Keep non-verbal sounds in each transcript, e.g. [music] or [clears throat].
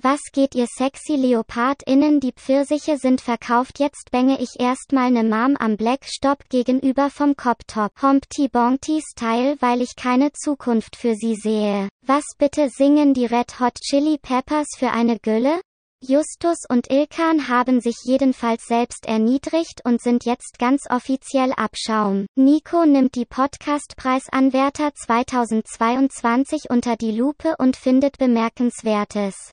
Was geht ihr sexy LeopardInnen? Die Pfirsiche sind verkauft. Jetzt bänge ich erstmal ne Mom am Black Stop gegenüber vom Cop-Top. Humpty Bonty Style, weil ich keine Zukunft für sie sehe. Was bitte singen die Red Hot Chili Peppers für eine Gülle? Justus und Ilkan haben sich jedenfalls selbst erniedrigt und sind jetzt ganz offiziell Abschaum. Nico nimmt die Podcastpreisanwärter 2022 unter die Lupe und findet Bemerkenswertes.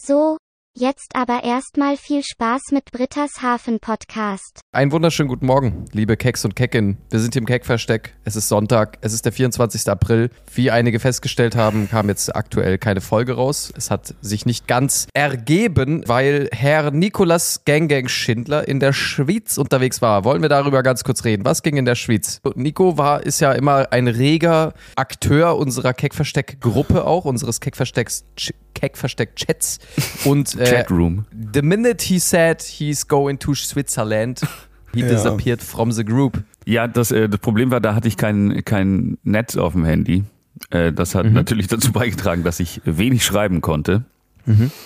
So, Jetzt aber erstmal viel Spaß mit Britta's Hafen Podcast. Einen wunderschönen guten Morgen, liebe Keks und Kecken. Wir sind hier im Keckversteck. Es ist Sonntag. Es ist der 24. April. Wie einige festgestellt haben, kam jetzt aktuell keine Folge raus. Es hat sich nicht ganz ergeben, weil Herr Nikolas Ganggang Schindler in der Schweiz unterwegs war. Wollen wir darüber ganz kurz reden? Was ging in der Schweiz? Nico war, ist ja immer ein reger Akteur unserer Keckversteck-Gruppe auch, unseres Keckverstecks Keckversteck-Chats. Und äh, Chatroom. The minute he said he's going to Switzerland, he [laughs] Ja. disappeared from the group. Ja, das, äh, das Problem war, da hatte ich kein, kein Netz auf dem Handy. Äh, das hat natürlich dazu beigetragen, dass ich wenig schreiben konnte.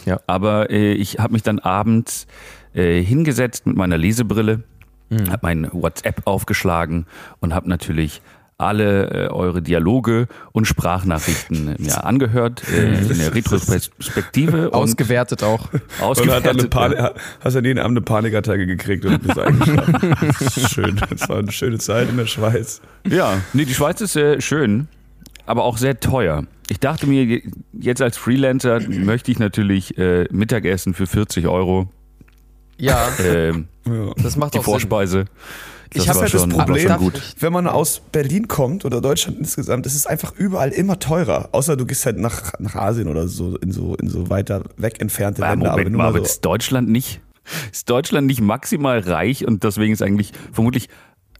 Ja. Aber äh, ich habe mich dann abends äh, hingesetzt mit meiner Lesebrille, habe mein WhatsApp aufgeschlagen und habe natürlich alle äh, eure Dialoge und Sprachnachrichten äh, mir [laughs] angehört äh, in der Retrospektive und Ausgewertet auch. Und ausgewertet. Panik, hast dann jeden Abend eine Panikattacke gekriegt und bist eingeschlafen. [laughs] Schön. Das war eine schöne Zeit in der Schweiz. Ja, nee, die Schweiz ist äh, schön, aber auch sehr teuer. Ich dachte mir, je- jetzt als Freelancer möchte ich natürlich äh, Mittagessen für 40 Euro. Ja, ähm, Ja. das macht die auch Sinn. Vorspeise. Ich habe ja das schon- Problem, wenn man aus Berlin kommt oder Deutschland insgesamt, ist es einfach überall immer teurer. Außer du gehst halt nach, nach Asien oder so in so in so weiter weg entfernte Ja, Länder. Moment du mal, aber so, ist Deutschland nicht, ist Deutschland nicht maximal reich und deswegen ist eigentlich vermutlich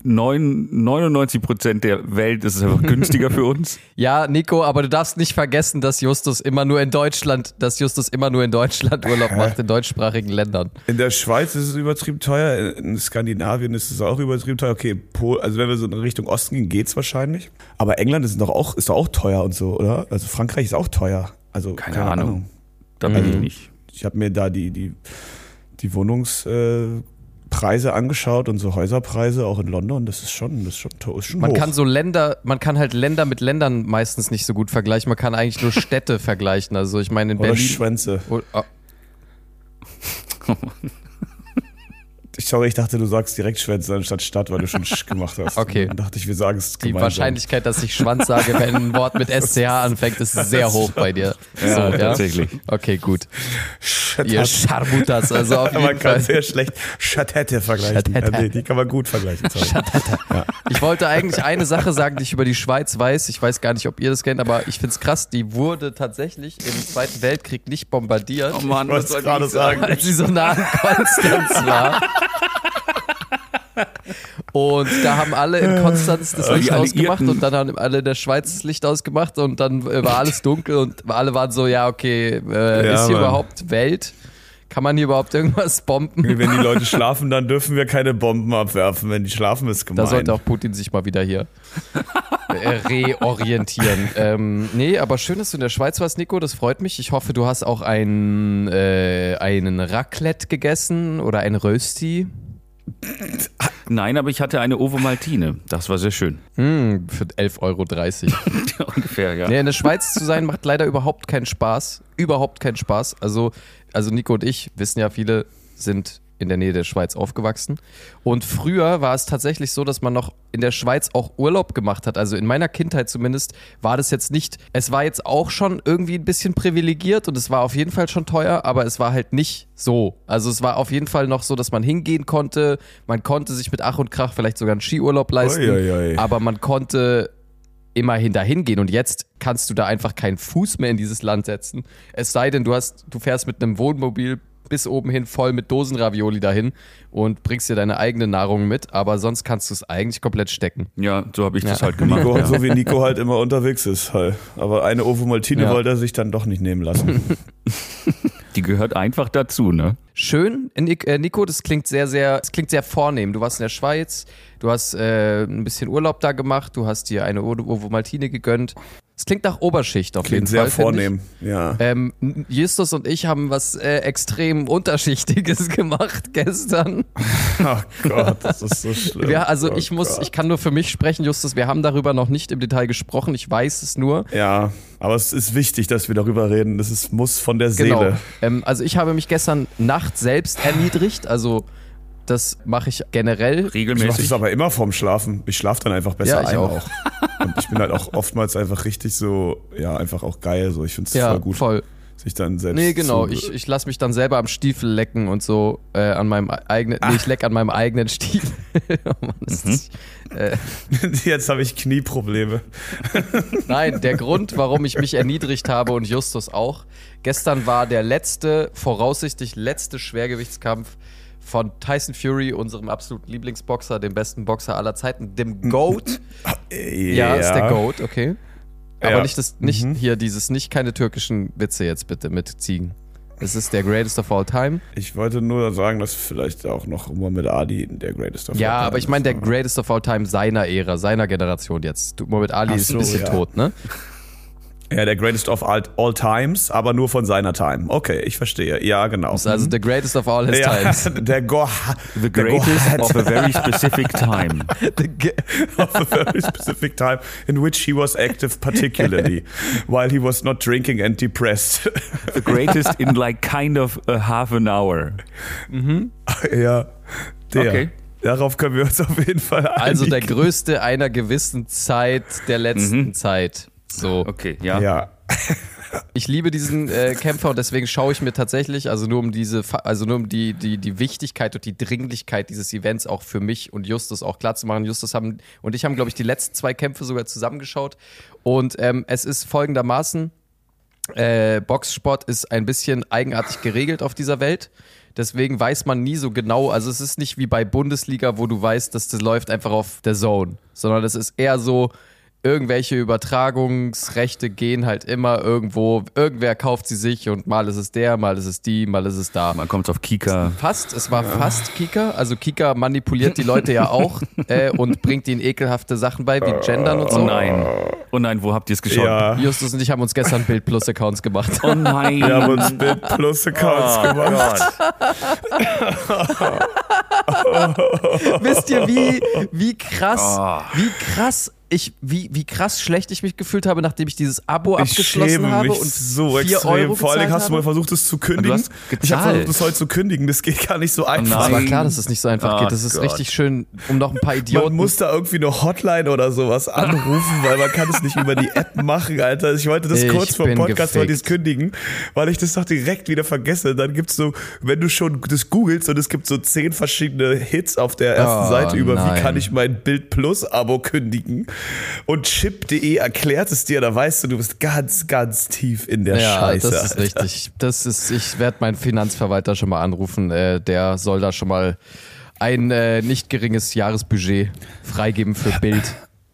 9, 99 Prozent der Welt ist es einfach [laughs] günstiger für uns? Ja, Nico, aber du darfst nicht vergessen, dass Justus immer nur in Deutschland, dass Justus immer nur in Deutschland Urlaub macht, in deutschsprachigen Ländern. in der Schweiz ist es übertrieben teuer, in Skandinavien ist es auch übertrieben teuer. Okay, Pol, also wenn wir so in Richtung Osten gehen, geht's wahrscheinlich. Aber England ist doch auch ist doch auch teuer und so, oder? Also Frankreich ist auch teuer. Also Keine Ahnung. Da Also bin ich nicht. Ich habe mir da die, die, die Wohnungspreise äh, Preise angeschaut und so Häuserpreise auch in London. Das ist schon, das ist schon, ist schon Man hoch. kann so Länder, man kann halt Länder mit Ländern meistens nicht so gut vergleichen. Man kann eigentlich nur [laughs] Städte vergleichen. Also ich meine in Oder Berlin. Schwänze. Oh, oh, [laughs] sorry, ich dachte, du sagst direkt Schwänze anstatt Stadt, weil du schon Sch gemacht hast. Okay. Dann dachte ich, wir sagen es Die gemeinsam. Wahrscheinlichkeit, dass ich Schwanz sage, wenn ein Wort mit SCH anfängt, ist sehr hoch bei dir. So, Ja, ja? tatsächlich. Okay, gut. Schattat. Ihr Scharmutas, also auf [laughs] man jeden kann Fall. sehr schlecht Schattette vergleichen. Schattette. Ja, nee, die kann man gut vergleichen. sorry. Ich wollte eigentlich eine Sache sagen, die ich über die Schweiz weiß. Ich weiß gar nicht, ob ihr das kennt, aber ich find's krass. Die wurde tatsächlich im Zweiten Weltkrieg nicht bombardiert, Oh Mann, Ich was soll es gerade ich sagen? sagen. weil sie so nah an Konstanz war. Und da haben alle in Konstanz das Äh, Licht ausgemacht und dann haben alle in der Schweiz das Licht ausgemacht und dann äh, war alles dunkel und alle waren so, ja, okay, äh, Ja, ist hier Mann. überhaupt Welt? Kann man hier überhaupt irgendwas bomben? Wenn die Leute [laughs] schlafen, dann dürfen wir keine Bomben abwerfen. Wenn die schlafen, ist gemein. Da sollte auch Putin sich mal wieder hier äh, reorientieren. [laughs] ähm, nee, aber schön, dass du in der Schweiz warst, Nico. Das freut mich. Ich hoffe, du hast auch ein, äh, einen Raclette gegessen oder ein Rösti. [laughs] Nein, aber ich hatte eine Ovo Maltine. Das war sehr schön. Hm, für 11,30 Euro. [laughs] Ungefähr, ja. Nee, in der Schweiz zu sein macht leider überhaupt keinen Spaß. Überhaupt keinen Spaß. Also, also Nico und ich wissen ja, viele sind in der Nähe der Schweiz aufgewachsen. Und früher war es tatsächlich so, dass man noch in der Schweiz auch Urlaub gemacht hat. Also in meiner Kindheit zumindest war das jetzt nicht, es war jetzt auch schon irgendwie ein bisschen privilegiert und es war auf jeden Fall schon teuer, aber es war halt nicht so. Also es war auf jeden Fall noch so, dass man hingehen konnte. Man konnte sich mit Ach und Krach vielleicht sogar einen Skiurlaub leisten. Ui, ui, ui. Aber man konnte immerhin dahin gehen und jetzt kannst du da einfach keinen Fuß mehr in dieses Land setzen. Es sei denn, du hast, du fährst mit einem Wohnmobil bis oben hin voll mit Dosenravioli dahin und bringst dir deine eigene Nahrung mit, aber sonst kannst du es eigentlich komplett stecken. Ja, so habe ich das Ja. halt gemacht. Nico, Ja. So wie Nico halt immer unterwegs ist. Halt. Aber eine Ovo Maltine Ja. wollte er sich dann doch nicht nehmen lassen. [laughs] Die gehört einfach dazu, ne? Schön, Nik- äh, Nico, das klingt sehr, sehr, das klingt sehr vornehm. Du warst in der Schweiz, du hast äh, ein bisschen Urlaub da gemacht, du hast dir eine Ovo Maltine gegönnt. Es klingt nach Oberschicht auf Klingt jeden sehr Fall. find vornehm. Ja. Ähm, Justus und ich haben was äh, extrem Unterschichtiges [laughs] gemacht gestern. [laughs] Oh Gott, das ist so schlimm. Wir, also oh ich muss, Gott. ich kann nur für mich sprechen, Justus. Wir haben darüber noch nicht im Detail gesprochen. Ich weiß es nur. Ja, aber es ist wichtig, dass wir darüber reden. Das ist, muss von der Genau. Seele. Ähm, also ich habe mich gestern Nacht selbst erniedrigt. Also das mache ich generell. Ich mache Regelmäßig. das aber immer vorm Schlafen. Ich schlafe dann einfach besser Ja, ich ein auch. [laughs] Und ich bin halt auch oftmals einfach richtig so, ja, einfach auch geil. So, ich finde es Ja, voll gut, voll. sich dann selbst Nee, genau. zu, Ich, ich lasse mich dann selber am Stiefel lecken und so äh, an meinem eigenen. Nee, ich [laughs] leck an meinem eigenen Stiefel. [laughs] oh Mann, das, äh, Jetzt habe ich Knieprobleme. nein, der Grund, warum ich mich erniedrigt habe und Justus auch. Gestern war der letzte, voraussichtlich letzte Schwergewichtskampf von Tyson Fury, unserem absoluten Lieblingsboxer, dem besten Boxer aller Zeiten, dem GOAT. [laughs] Ja, ist der GOAT, okay. Aber Ja. nicht, das, nicht hier dieses, nicht keine türkischen Witze jetzt bitte mit Ziegen. Es ist der greatest of all time. Ich wollte nur sagen, dass vielleicht auch noch Muhammad Ali der Greatest of Ja, all aber ich time meine der ist. greatest of all time seiner Ära, seiner Generation jetzt. Muhammad Ali Ach ist ein so, bisschen ja. tot, ne? [laughs] Ja, der Greatest of all, all Times, aber nur von seiner Time. Okay, ich verstehe. Ja, genau. Ist also the greatest of all his ja, times. [laughs] der Go The der greatest Go [laughs] of a very specific time. [laughs] of a very specific time in which he was active particularly while he was not drinking and depressed. The greatest in like kind of a half an hour. ja, der. Okay. Darauf können wir uns auf jeden Fall einigen. Also der größte einer gewissen Zeit der letzten Zeit. So. Okay, ja. Ja. [laughs] Ich liebe diesen äh, Kämpfer und deswegen schaue ich mir tatsächlich, also nur um diese, also nur um die, die, die Wichtigkeit und die Dringlichkeit dieses Events auch für mich und Justus auch klar zu machen. Justus haben und ich haben, glaube ich, die letzten zwei Kämpfe sogar zusammengeschaut. Und ähm, es ist folgendermaßen: äh, Boxsport ist ein bisschen eigenartig geregelt auf dieser Welt. Deswegen weiß man nie so genau, also es ist nicht wie bei Bundesliga, wo du weißt, dass das läuft einfach auf der Zone, sondern es ist eher so, irgendwelche Übertragungsrechte gehen halt immer irgendwo, irgendwer kauft sie sich und mal ist es der, mal ist es die, mal ist es da. Man kommt auf Kika. Fast, es war fast Kika. Also Kika manipuliert die Leute ja auch [laughs] äh, und bringt ihnen ekelhafte Sachen bei, wie Gendern und Oh so. nein. Oh nein, wo habt ihr es geschaut? Ja. Justus und ich haben uns gestern Bild Plus Accounts gemacht. Oh nein. Wir haben uns Bild Plus Accounts oh gemacht. [laughs] [laughs] Wisst ihr, wie, wie krass, Oh. wie krass ich, wie, wie krass schlecht ich mich gefühlt habe, nachdem ich dieses Abo Ich abgeschlossen habe mich und so vier extrem. Euro Vor gezahlt hast du mal versucht, es zu kündigen. Ich habe versucht, es heute zu kündigen. Das geht gar nicht so einfach. Es war klar, dass es nicht so einfach Oh geht. Das ist Gott. richtig schön, um noch ein paar Man Idioten. muss da irgendwie eine Hotline oder sowas anrufen, weil man kann es nicht über die App machen, Alter. Ich wollte das Ich kurz vor dem Podcast jetzt kündigen, weil ich das doch direkt wieder vergesse. Dann gibt's so, wenn du schon das googelst und es gibt so zehn verschiedene Hits auf der ersten Oh, Seite über, nein. wie kann ich mein Bild Plus Abo kündigen und chip.de erklärt es dir, da weißt du, du bist ganz, ganz tief in der ja, Scheiße. das ist Alter. richtig. Das ist, ich werde meinen Finanzverwalter schon mal anrufen. Äh, der soll da schon mal ein äh, nicht geringes Jahresbudget freigeben für Bild.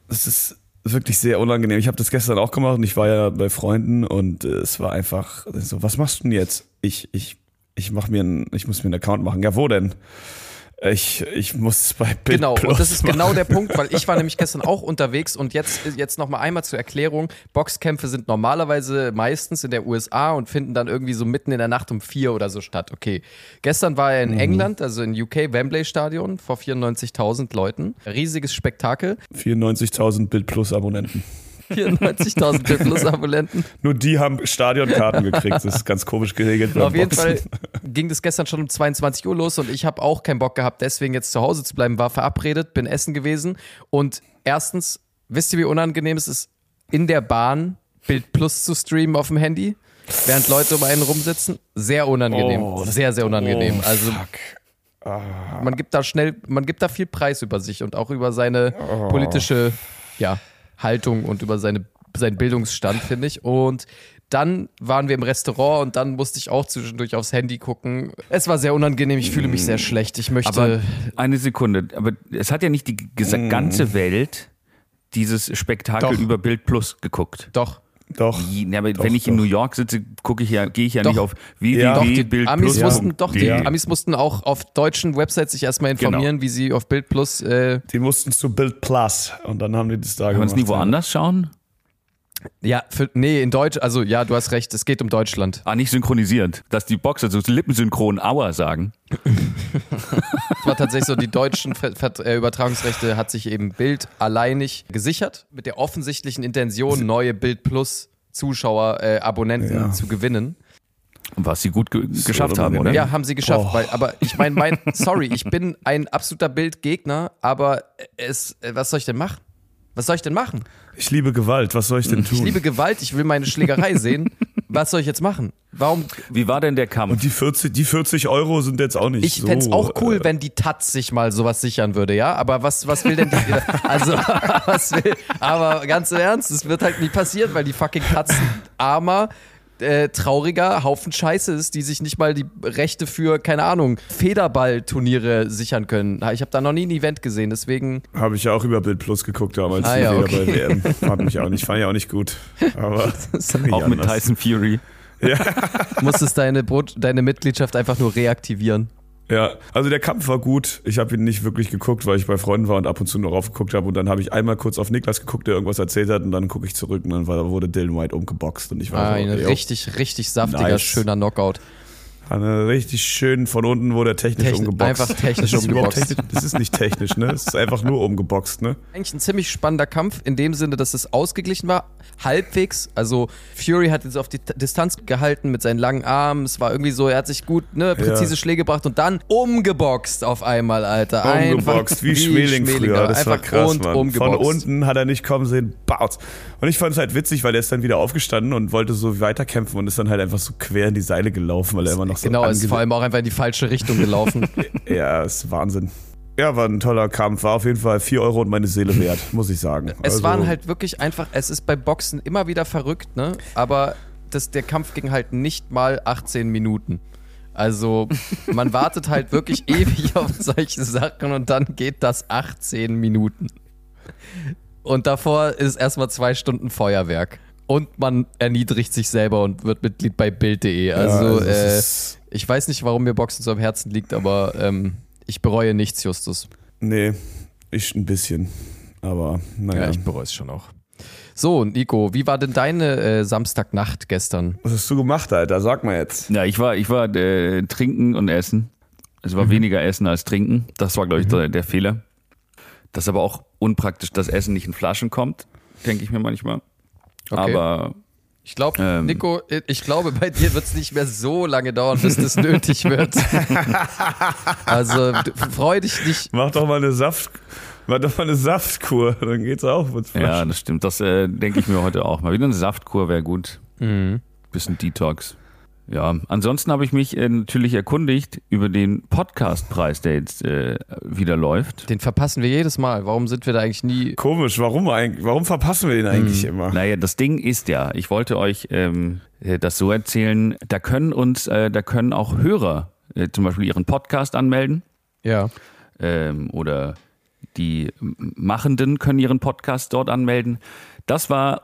Das ist wirklich sehr unangenehm. Ich habe das gestern auch gemacht und ich war ja bei Freunden und äh, es war einfach so, was machst du denn jetzt? Ich, ich, ich mach mir einen, ich muss mir einen Account machen. Ja, wo denn? Ich, ich muss bei Bild Genau, Plus und das ist machen. genau der Punkt, weil ich war [laughs] nämlich gestern auch unterwegs und jetzt, jetzt nochmal einmal zur Erklärung. Boxkämpfe sind normalerweise meistens in der USA und finden dann irgendwie so mitten in der Nacht um vier oder so statt. Okay. Gestern war er in Mhm. England, also in UK, Wembley Stadion, vor 94.000 Leuten. Riesiges Spektakel. 94.000 Bild Plus Abonnenten. 94.000 Bild Plus Abonnenten. [laughs] Nur die haben Stadionkarten gekriegt. Das ist ganz komisch geregelt. Auf jeden. Fall ging das gestern schon um 22 Uhr los und ich habe auch keinen Bock gehabt, deswegen jetzt zu Hause zu bleiben, war verabredet, bin essen gewesen und erstens, wisst ihr, wie unangenehm es ist, in der Bahn Bild Plus zu streamen auf dem Handy, während Leute um einen rumsitzen? Sehr unangenehm, Oh, sehr, sehr unangenehm. Oh, also fuck. man gibt da schnell, man gibt da viel Preis über sich und auch über seine Oh. politische ja, Haltung und über seine, seinen Bildungsstand, finde ich. Und dann waren wir im Restaurant und dann musste ich auch zwischendurch aufs Handy gucken. Es war sehr unangenehm, ich fühle mich sehr schlecht. Ich möchte. Aber eine Sekunde, aber es hat ja nicht die Mm. ganze Welt dieses Spektakel Doch. über Bild Plus geguckt. doch. Doch. Ja, aber Doch, wenn ich in doch. New York sitze, gucke ich ja, gehe ich ja Doch. nicht auf Ja. Doch, die www.bildplus. Amis Ja. mussten, doch, die Ja. Amis mussten auch auf deutschen Websites sich erstmal informieren, wie sie auf Bild Plus. Äh, Die mussten zu Bild Plus und dann haben die das da Kann man gemacht. es nie woanders schauen? Ja, für, nee, in Deutsch, also ja, du hast recht, es geht um Deutschland. Ah, nicht synchronisiert. Dass die Boxer so lippensynchron Aua sagen. Es war tatsächlich so, die deutschen Ver Ver äh, Übertragungsrechte hat sich eben Bild alleinig gesichert, mit der offensichtlichen Intention, neue Bild Plus Zuschauer, äh, Abonnenten Ja. zu gewinnen. Und was sie gut ge geschafft haben, oder? Ja, haben sie geschafft. Weil, aber ich meine, mein, sorry, ich bin ein absoluter Bildgegner, aber es, äh, was soll ich denn machen? Was soll ich denn machen? Ich liebe Gewalt, was soll ich denn tun? Ich liebe Gewalt, ich will meine Schlägerei [laughs] sehen. Was soll ich jetzt machen? Warum? Wie war denn der Kampf? Und die 40, die 40 Euro sind jetzt auch nicht Ich so. fänd's auch cool, äh, wenn die Taz sich mal sowas sichern würde, ja? Aber was, was will denn die. [laughs] Also, was will. Aber ganz im Ernst, es wird halt nie passieren, weil die fucking Taz ein armer, äh, trauriger Haufen Scheiße ist, die sich nicht mal die Rechte für, keine Ahnung, Federballturniere sichern können. Ich habe da noch nie ein Event gesehen, deswegen. Habe ich ja auch über Bild Plus geguckt damals. Ah, ja, wieder okay. Fand mich auch nicht, fand ich auch nicht gut. Aber [laughs] auch mit Tyson Fury. musstest deine, Brot, deine Mitgliedschaft einfach nur reaktivieren. Ja, also der Kampf war gut. Ich habe ihn nicht wirklich geguckt, weil ich bei Freunden war und ab und zu nur raufgeguckt habe. Und dann habe ich einmal kurz auf Niklas geguckt, der irgendwas erzählt hat. Und dann gucke ich zurück und dann war, wurde Dylan White umgeboxt. Und ich war Ah, so, ein okay, richtig, richtig saftiger, Nice. schöner Knockout. Eine richtig schön von unten wurde er technisch Techni- umgeboxt. einfach technisch das umgeboxt. Technisch, das ist nicht technisch, ne? Es ist einfach nur umgeboxt, ne? eigentlich ein ziemlich spannender Kampf, in dem Sinne, dass es ausgeglichen war, halbwegs. Also Fury hat jetzt auf die Distanz gehalten mit seinen langen Armen. Es war irgendwie so, er hat sich gut, ne, präzise Ja. Schläge gebracht und dann umgeboxt auf einmal, Alter. Umgeboxt, wie Schmeling früher. Das war Einfach krass, und Mann. umgeboxt. Von unten hat er nicht kommen sehen, baut. Und ich fand es halt witzig, weil er ist dann wieder aufgestanden und wollte so weiterkämpfen und ist dann halt einfach so quer in die Seile gelaufen, weil er immer noch so Genau, ist vor allem auch einfach in die falsche Richtung gelaufen. [laughs] Ja, ist Wahnsinn. Ja, war ein toller Kampf. War auf jeden Fall 4 Euro und meine Seele wert, muss ich sagen. es Also, waren halt wirklich einfach, es ist bei Boxen immer wieder verrückt, ne? Aber das, der Kampf ging halt nicht mal 18 Minuten. Also man wartet halt wirklich [laughs] ewig auf solche Sachen und dann geht das 18 Minuten. Und davor ist erstmal zwei Stunden Feuerwerk. Und man erniedrigt sich selber und wird Mitglied bei Bild.de. ja, Also, äh, ich weiß nicht, warum mir Boxen so am Herzen liegt, aber ähm, ich bereue nichts, Justus. Nee, ich ein bisschen. Aber naja. Ja, ich bereue es schon auch. So, Nico, wie war denn deine äh, Samstagnacht gestern? Was hast du gemacht, Alter? Sag mal jetzt. Ja, ich war, ich war äh, trinken und essen. Es Mhm. war weniger Essen als trinken. Das war, glaube ich, der, der Fehler. Das ist aber auch unpraktisch, dass Essen nicht in Flaschen kommt, denke ich mir manchmal. Okay. Aber Ich glaube, Ähm. Nico, ich glaube, bei dir wird es nicht mehr so lange dauern, bis das nötig wird. [laughs] also freu dich nicht. Mach doch mal eine Saft. Mach doch mal eine Saftkur, dann geht's auch mit ja, Flaschen. das stimmt. Das äh, denke ich mir heute auch mal. Wieder eine Saftkur wäre gut. Mhm. Bisschen Detox. Ja, ansonsten habe ich mich äh, natürlich erkundigt über den Podcastpreis, der jetzt äh, wieder läuft. Den verpassen wir jedes Mal. Warum sind wir da eigentlich nie? Komisch, warum eigentlich? Warum verpassen wir den eigentlich immer? Naja, das Ding ist ja, ich wollte euch ähm, äh, das so erzählen, da können uns, äh, da können auch Hörer äh, zum Beispiel ihren Podcast anmelden Ja. ähm, oder die Machenden können ihren Podcast dort anmelden. Das war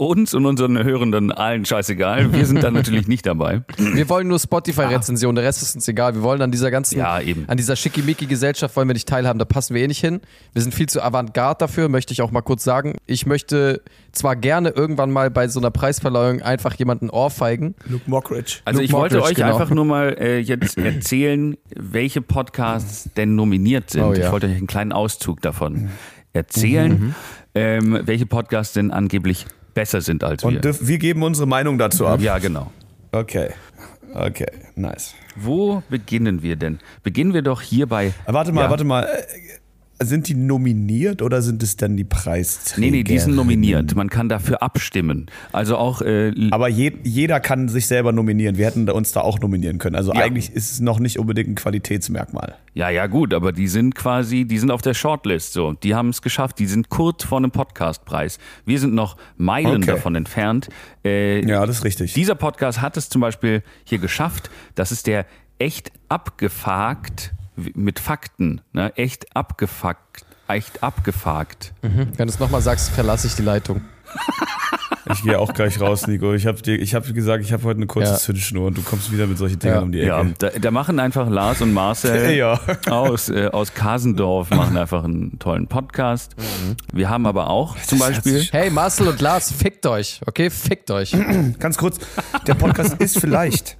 uns und unseren Hörenden allen scheißegal. Wir sind da natürlich nicht dabei. Wir wollen nur Spotify-Rezension, der Rest ist uns egal. Wir wollen an dieser ganzen, Ja, eben. an dieser Schickimicki-Gesellschaft wollen wir nicht teilhaben, da passen wir eh nicht hin. Wir sind viel zu avantgarde dafür, möchte ich auch mal kurz sagen. Ich möchte zwar gerne irgendwann mal bei so einer Preisverleihung einfach jemanden ohrfeigen. Luke Mockridge. Also Luke ich wollte Mockridge, euch genau. einfach nur mal äh, jetzt [clears throat] erzählen, welche Podcasts denn nominiert sind. Oh ja. Ich wollte euch einen kleinen Auszug davon erzählen, ähm, welche Podcasts denn angeblich besser sind als wir. Und dürf- wir geben unsere Meinung dazu ab. ja, genau. Okay. Okay, nice. Wo beginnen wir denn? Beginnen wir doch hier bei. Äh, Warte mal, Ja. warte mal. Sind die nominiert oder sind es dann die Preisträger? Nee, nee, die sind nominiert. Man kann dafür abstimmen. Also auch äh, Aber je, jeder kann sich selber nominieren. Wir hätten uns da auch nominieren können. Also Ja. eigentlich ist es noch nicht unbedingt ein Qualitätsmerkmal. Ja, ja, gut, aber die sind quasi, die sind auf der Shortlist so. Die haben es geschafft, die sind kurz vor einem Podcastpreis. Wir sind noch Meilen Okay. davon entfernt. Äh, Ja, das ist richtig. Dieser Podcast hat es zum Beispiel hier geschafft. Das ist der echt abgefakt mit Fakten. Ne? Echt abgefuckt. Echt abgefuckt. Wenn du es nochmal sagst, verlasse ich die Leitung. [laughs] Ich gehe auch gleich raus, Nico. Ich habe ich hab gesagt, ich habe heute eine kurze Ja. Zündschnur und du kommst wieder mit solchen Dingen Ja. um die Ecke. Ja, da, da machen einfach Lars und Marcel [laughs] Ja. aus, äh, aus Kasendorf machen einfach einen tollen Podcast. Wir haben aber auch zum Beispiel. Hey, Marcel und Lars, fickt euch, okay? Fickt euch. [clears throat] Ganz kurz, der Podcast [laughs] ist vielleicht,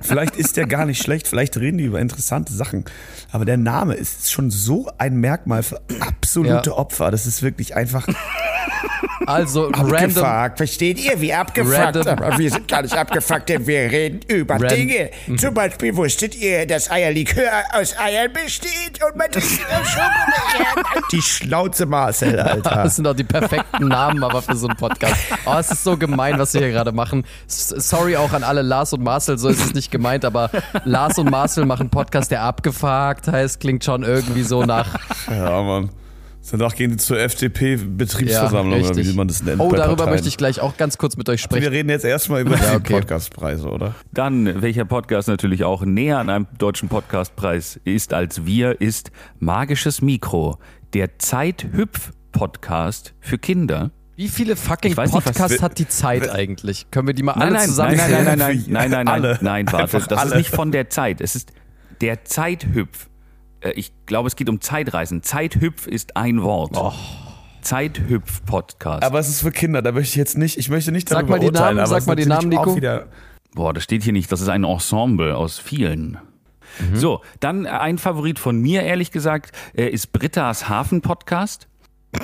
vielleicht ist der gar nicht schlecht, vielleicht reden die über interessante Sachen, aber der Name ist schon so ein Merkmal für absolute Ja. Opfer. Das ist wirklich einfach Also, random. Abgefuckt, versteht ihr, wie abgefuckt? Random. Wir sind gar nicht abgefuckt, denn wir reden über Ran- Dinge. Zum Beispiel wusstet ihr, dass Eierlikör aus Eiern besteht und man das Schokolade. die Schnauze Marcel, Alter. Das sind doch die perfekten Namen aber für so einen Podcast. Oh, es ist so gemein, was wir hier gerade machen. Sorry auch an alle Lars und Marcel, so ist es nicht gemeint, aber Lars und Marcel machen einen Podcast, der abgefragt heißt, klingt schon irgendwie so nach. [laughs] Ja, Mann. Danach gehen die zur FDP-Betriebsversammlung, Ja, oder wie man das nennt. Oh, darüber Parteien. möchte ich gleich auch ganz kurz mit euch Wir sprechen. reden jetzt erstmal über Ja, die okay. Podcastpreise, oder? Dann, welcher Podcast natürlich auch näher an einem deutschen Podcastpreis ist als wir, ist Magisches Mikro, der Zeit-Hüpf-Podcast für Kinder. Wie viele fucking nicht, Podcasts hat die Zeit eigentlich? Können wir die mal alle Nein, nein, zusammen nein, nein, nein, nein, nein, nein, nein, nein, warte, Einfach das ist nicht von der Zeit. Es ist der Zeithüpf. Äh, Ich glaube, es geht um Zeitreisen. Zeithüpf ist ein Wort. Oh. Zeithüpf-Podcast. Aber es ist für Kinder, da möchte ich jetzt nicht, ich möchte nicht Sag darüber mal die urteilen, Namen, sag mal die Namen, Nico. Boah, das steht hier nicht. Das ist ein Ensemble aus vielen. Mhm. So, dann ein Favorit von mir, ehrlich gesagt, äh, ist Britta's Hafen-Podcast. [laughs]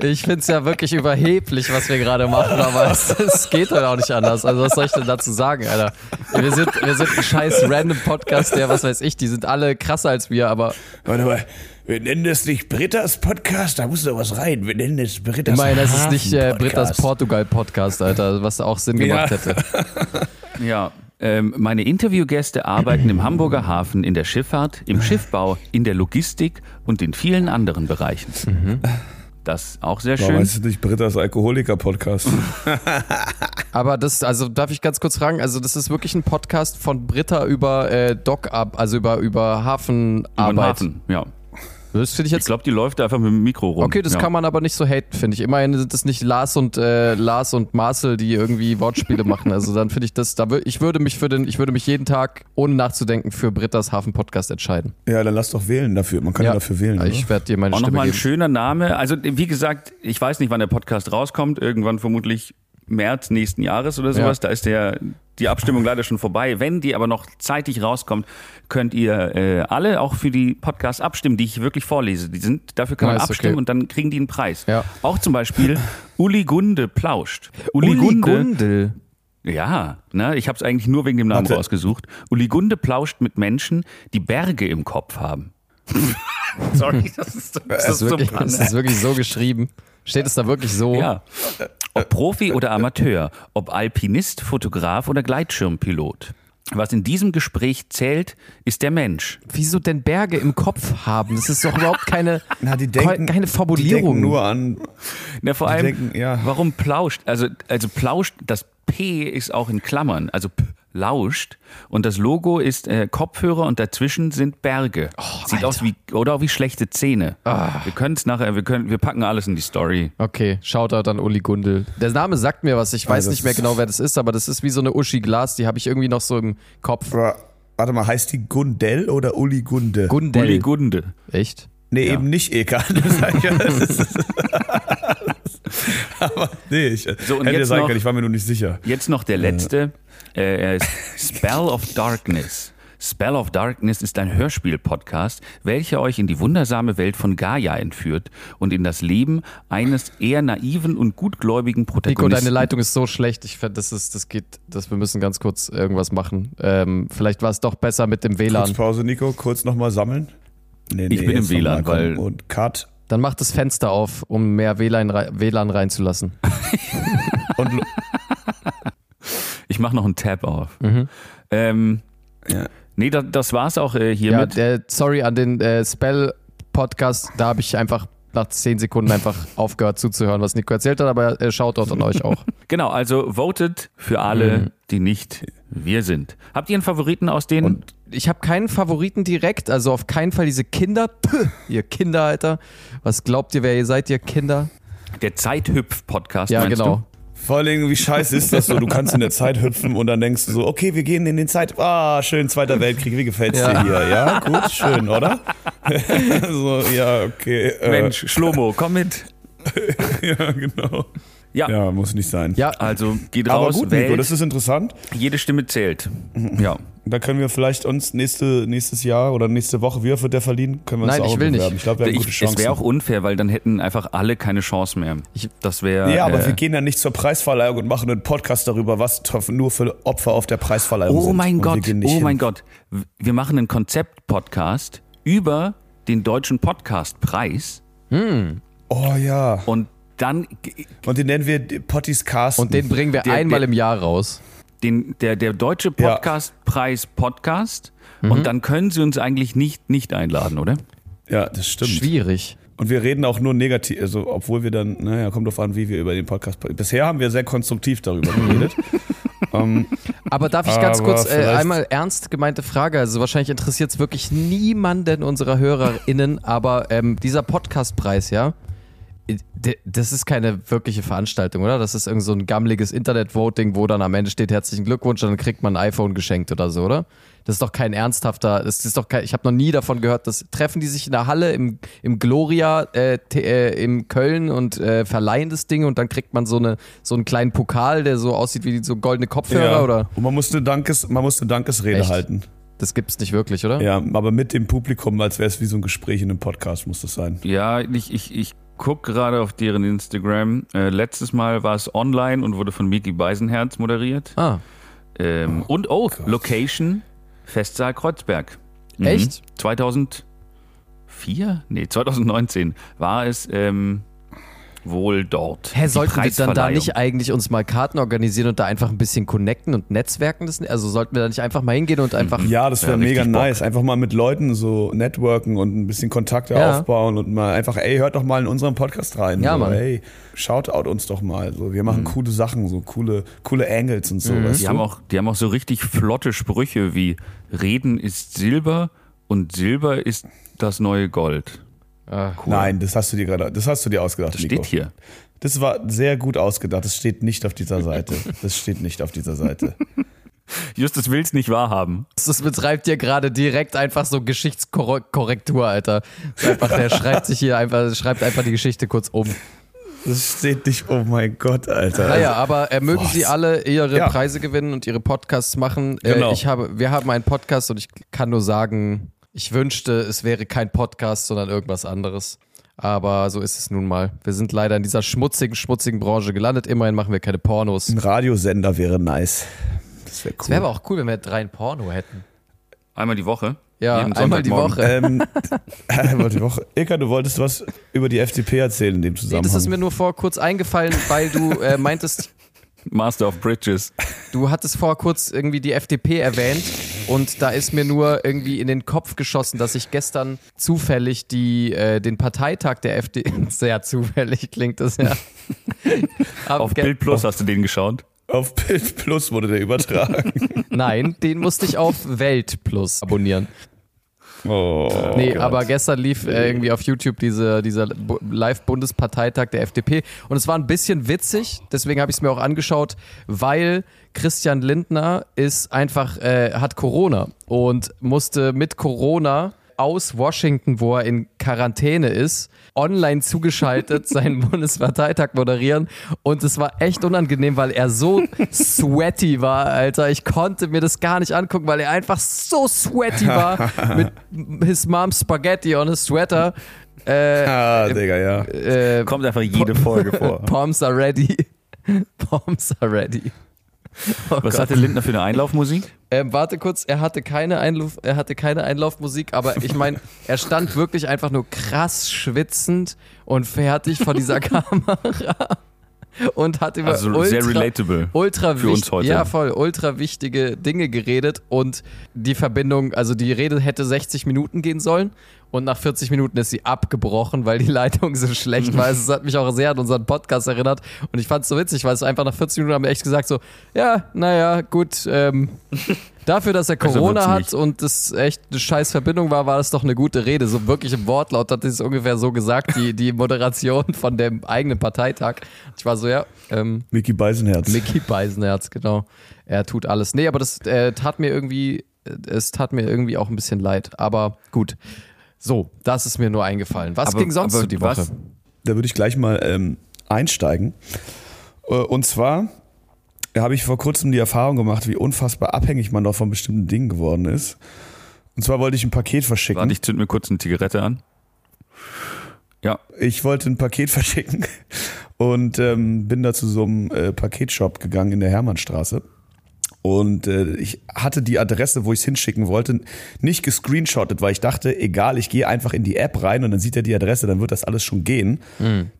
Ich finde es ja wirklich überheblich, was wir gerade machen, aber es, es geht halt auch nicht anders. Also was soll ich denn dazu sagen, Alter? Wir sind, wir sind ein scheiß random Podcast, der, was weiß ich, die sind alle krasser als wir, aber Warte mal, wir nennen das nicht Britta's Podcast, da muss doch was rein. Wir nennen es Britta's ich meine, es ist nicht äh. Britta's Portugal-Podcast, Alter, was auch Sinn gemacht Ja. hätte. [laughs] Ja. Ähm, meine Interviewgäste arbeiten im Hamburger Hafen, in der Schifffahrt, im Schiffbau, in der Logistik und in vielen anderen Bereichen. Das auch sehr warum schön. heißt es nicht Britta's Alkoholiker-Podcast? [laughs] Aber das, also darf ich ganz kurz fragen, also das ist wirklich ein Podcast von Britta über äh, Dock ab, also über, über Über Hafenarbeit. Hafen, ja. Das finde ich Ich glaube, die läuft einfach mit dem Mikro rum. Okay, das ja. kann man aber nicht so haten, finde ich. Immerhin sind das nicht Lars und äh, Lars und Marcel, die irgendwie Wortspiele [laughs] machen. Also dann finde ich das, da ich würde mich für den, ich würde mich jeden Tag ohne nachzudenken für Britta's Hafen Podcast entscheiden. ja, dann lass doch wählen dafür. Man kann ja, dafür wählen. ich oder? werde dir meine Auch Stimme nochmal ein geben. schöner Name. Also, wie gesagt, ich weiß nicht, wann der Podcast rauskommt. Irgendwann vermutlich März nächsten Jahres oder sowas. Ja. Da ist der, die Abstimmung leider schon vorbei. Wenn die aber noch zeitig rauskommt, könnt ihr äh, alle auch für die Podcasts abstimmen, die ich wirklich vorlese. Die sind, dafür kann man Nice, okay. abstimmen und dann kriegen die einen Preis. Ja. Auch zum Beispiel [laughs] Uli Gunde plauscht. Uli, Uli Gunde. Gundel. Ja, ne, ich habe es eigentlich nur wegen dem Namen Warte. rausgesucht. Uli Gunde plauscht mit Menschen, die Berge im Kopf haben. [laughs] Sorry, das ist so, das Das ist, wirklich, so das ist wirklich so geschrieben. Steht es da wirklich so? Ja. Ob Profi oder Amateur, ob Alpinist, Fotograf oder Gleitschirmpilot. Was in diesem Gespräch zählt, ist der Mensch. Wieso denn Berge im Kopf haben? Das ist doch überhaupt keine, [laughs] Na, die denken, keine die Formulierung. denken nur an, Na, vor Die allem, denken, ja. warum plauscht? Also, also plauscht, das P ist auch in Klammern, also P lauscht. Und das Logo ist äh, Kopfhörer und dazwischen sind Berge. Sieht aus wie, oder auch wie schlechte Zähne. Wir können es nachher, wir können, wir packen alles in die Story. Okay, Shoutout an Uli Gundel. Der Name sagt mir was, ich weiß Also, nicht mehr genau, wer das ist, aber das ist wie so eine Uschi Glas, die habe ich irgendwie noch so im Kopf. warte mal, heißt die Gundel oder Uli Gunde? Gundel. Uli Gunde. Echt? nee, eben nicht Eka. [laughs] Das sag ich ja, das [laughs] ist- Aber nee, ich So, und hätte sagen noch- können, ich war mir nur nicht sicher. Jetzt noch der letzte. Äh, er ist Spell of Darkness. Spell of Darkness ist ein Hörspiel-Podcast, welcher euch in die wundersame Welt von Gaia entführt und in das Leben eines eher naiven und gutgläubigen Nico, Protagonisten. deine Leitung ist so schlecht. Ich finde, das ist, das geht, das, wir müssen ganz kurz irgendwas machen. Ähm, vielleicht war es doch besser mit dem Kurz WLAN. Pause, Nico, kurz nochmal sammeln. Nee, Ich bin im WLAN, weil- Und Cut. Dann mach das Fenster auf, um mehr WLAN, rei- WLAN reinzulassen. [laughs] Und Ich mache noch einen Tab auf. Mhm. Ähm, Ja. Nee, das, das war's auch äh, Ja, hiermit. der, sorry an den äh, Spell-Podcast, da habe ich einfach nach zehn Sekunden einfach [laughs] aufgehört zuzuhören, was Nico erzählt hat, aber äh, schaut dort an euch auch. [laughs] Genau, also votet für alle, die nicht wir sind. Habt ihr einen Favoriten aus denen? Ich habe keinen Favoriten direkt, also auf keinen Fall diese Kinder. Puh, ihr Kinder, Alter. Was glaubt ihr, wer ihr seid, ihr Kinder? der Zeithüpf-Podcast, Ja, meinst genau. Vor allem, wie scheiße ist das so? Du kannst in der Zeit hüpfen und dann denkst du so, okay, wir gehen in den Zeit. Ah, schön, Zweiter Weltkrieg, wie gefällt's Ja. dir hier? Ja, gut, schön, oder? [laughs] so, ja, okay. Äh, Mensch, Schlomo, komm mit. [laughs] Ja, genau. Ja, Ja, muss nicht sein. Ja, also geht Aber raus, gut, wählt. Nico, das ist interessant. Jede Stimme zählt. Ja. Da können wir vielleicht uns nächste, nächstes Jahr oder nächste Woche, wie wird der verliehen? Können wir uns Nein, auch ich will nicht. bewerben. Ich glaube, wir haben gute Chancen. es wäre auch unfair, weil dann hätten einfach alle keine Chance mehr. Ich- das wäre. ja, aber äh, wir gehen ja nicht zur Preisverleihung und machen einen Podcast darüber, was nur für Opfer auf der Preisverleihung sind. Oh mein Gott, nicht oh hin. mein Gott. Wir machen einen Konzept-Podcast über den deutschen Podcastpreis Oh ja. und dann Und den nennen wir Potties Cast. und den bringen wir Der- einmal der- im Jahr raus. den, der, der deutsche Ja. Podcastpreis Podcast und dann können sie uns eigentlich nicht, nicht einladen, oder? Ja, das stimmt. Schwierig. Und wir reden auch nur negativ, also obwohl wir dann, naja, kommt drauf an, wie wir über den Podcast. Bisher haben wir sehr konstruktiv darüber [laughs] geredet. ähm, Aber darf ich ganz kurz äh, einmal ernst gemeinte Frage? Also wahrscheinlich interessiert es wirklich niemanden unserer HörerInnen, aber ähm, dieser Podcastpreis, ja, das ist keine wirkliche Veranstaltung, oder? Das ist irgend so ein gammeliges Internet-Voting, wo dann am Ende steht herzlichen Glückwunsch und dann kriegt man ein iPhone geschenkt oder so, oder? Das ist doch kein ernsthafter, das ist doch kein, ich habe noch nie davon gehört, dass treffen die sich in der Halle im, im Gloria äh, äh, im Köln und äh, verleihen das Ding und dann kriegt man so eine so einen kleinen Pokal, der so aussieht wie so goldene Kopfhörer ja. oder? Und man muss eine Dankes, man muss eine Dankesrede Echt? halten. Das gibt's nicht wirklich, oder? Ja, aber mit dem Publikum, als wäre es wie so ein Gespräch in einem Podcast, muss das sein. Ja, ich, ich, ich gucke gerade auf deren Instagram. Äh, letztes Mal war es online und wurde von Miki Beisenherz moderiert. Ah, Ähm, und oh, Location Festsaal Kreuzberg. Mhm. Echt? 2004? Nee, 2019 war es ähm, wohl dort. hä, Die sollten wir dann da nicht eigentlich uns mal Karten organisieren und da einfach ein bisschen connecten und netzwerken? Das, also sollten wir da nicht einfach mal hingehen und einfach. Ja, das wäre Ja, mega Bock. nice. Einfach mal mit Leuten so networken und ein bisschen Kontakte Ja. aufbauen und mal einfach, ey, hört doch mal in unseren Podcast rein. Ja, so, Mann. Ey, shoutout uns doch mal. So, wir machen coole Sachen, so coole, coole Angles und so. Weißt Die du? haben, auch, die haben auch so richtig flotte Sprüche wie Reden ist Silber und Silber ist das neue Gold. Ah, Cool. Nein, das hast du dir gerade, das hast du dir ausgedacht, Das Nico. steht hier. Das war sehr gut ausgedacht. Das steht nicht auf dieser Seite. Das steht nicht auf dieser Seite. [laughs] Justus will's nicht wahrhaben. Das betreibt dir gerade direkt einfach so Geschichtskorrektur, Alter. Einfach, der schreibt sich hier einfach, schreibt einfach die Geschichte kurz um. Das steht nicht, oh mein Gott, Alter. Naja, aber äh, mögen Boah. Sie alle ihre Ja. Preise gewinnen und ihre Podcasts machen. Äh, Genau. ich habe, wir haben einen Podcast und ich kann nur sagen, ich wünschte, es wäre kein Podcast, sondern irgendwas anderes. Aber so ist es nun mal. Wir sind leider in dieser schmutzigen, schmutzigen Branche gelandet. Immerhin machen wir keine Pornos. Ein Radiosender wäre nice. Das wäre Es cool. wäre aber auch cool, wenn wir drei ein Porno hätten. Einmal die Woche. Ja, einmal die. Woche. ähm, [laughs] einmal die Woche. Ilka, du wolltest was über die FDP erzählen in dem Nee, Zusammenhang. das ist mir nur vor kurz eingefallen, weil du äh, meintest, [laughs] Master of Bridges. du hattest vor kurz irgendwie die FDP erwähnt und da ist mir nur irgendwie in den Kopf geschossen, dass ich gestern zufällig die, äh, den Parteitag der FDP, [laughs] sehr zufällig klingt das ja. [laughs] Auf Bild Plus hast du den geschaut. Auf Bild Plus wurde der übertragen. Nein, den musste ich auf Welt Plus abonnieren. Oh, Nee, Gott. aber gestern lief äh, irgendwie auf YouTube diese, dieser Bu- Live-Bundesparteitag der FDP und es war ein bisschen witzig, deswegen habe ich es mir auch angeschaut, weil Christian Lindner ist einfach, äh, hat Corona und musste mit Corona aus Washington, wo er in Quarantäne ist, online zugeschaltet [laughs] seinen Bundesparteitag moderieren und es war echt unangenehm, weil er so sweaty war, Alter. Ich konnte mir das gar nicht angucken, weil er einfach so sweaty war [laughs] mit his mom's Spaghetti on his sweater. Äh, Ah, Digga, ja. äh, Kommt einfach jede Folge vor. [laughs] Palms are ready. Palms are ready. Oh Was Gott. hatte Lindner für eine Einlaufmusik? Ähm, warte kurz, er hatte keine Einlauf, er hatte keine Einlaufmusik, aber ich meine, [laughs] er stand wirklich einfach nur krass schwitzend und fertig vor dieser [laughs] Kamera und hat über Also ultra, sehr relatable ultra für uns heute. Ja, voll, ultra wichtige Dinge geredet und die Verbindung, also die Rede hätte 60 Minuten gehen sollen und nach 40 Minuten ist sie abgebrochen, weil die Leitung so schlecht war. Es hat mich auch sehr an unseren Podcast erinnert und ich fand es so witzig, weil es einfach nach 40 Minuten haben wir echt gesagt so, ja, naja, gut, ähm, [laughs] dafür, dass er Corona hat und das echt eine scheiß Verbindung war, war das doch eine gute Rede. So wirklich im Wortlaut hat sie es ungefähr so gesagt, die, die Moderation von dem eigenen Parteitag. Ich war so, ja, ähm, Mickey Beisenherz. Mickey Beisenherz, genau. Er tut alles. Nee, aber das äh, tat mir irgendwie, es tat mir irgendwie auch ein bisschen leid. Aber gut. So, das ist mir nur eingefallen. Was Aber- ging sonst aber so die Woche? was- Da würde ich gleich mal ähm, einsteigen. Äh, Und zwar habe ich vor kurzem die Erfahrung gemacht, wie unfassbar abhängig man doch von bestimmten Dingen geworden ist. Und zwar wollte ich ein Paket verschicken. Warte, ich zünd mir kurz eine Zigarette an. Ja, Ich wollte ein Paket [laughs] verschicken und ähm, bin da zu so einem äh, Paketshop gegangen in der Hermannstraße. Und äh, ich hatte die Adresse, wo ich es hinschicken wollte, nicht gescreenshottet, weil ich dachte, egal, ich gehe einfach in die App rein und dann sieht er die Adresse, dann wird das alles schon gehen.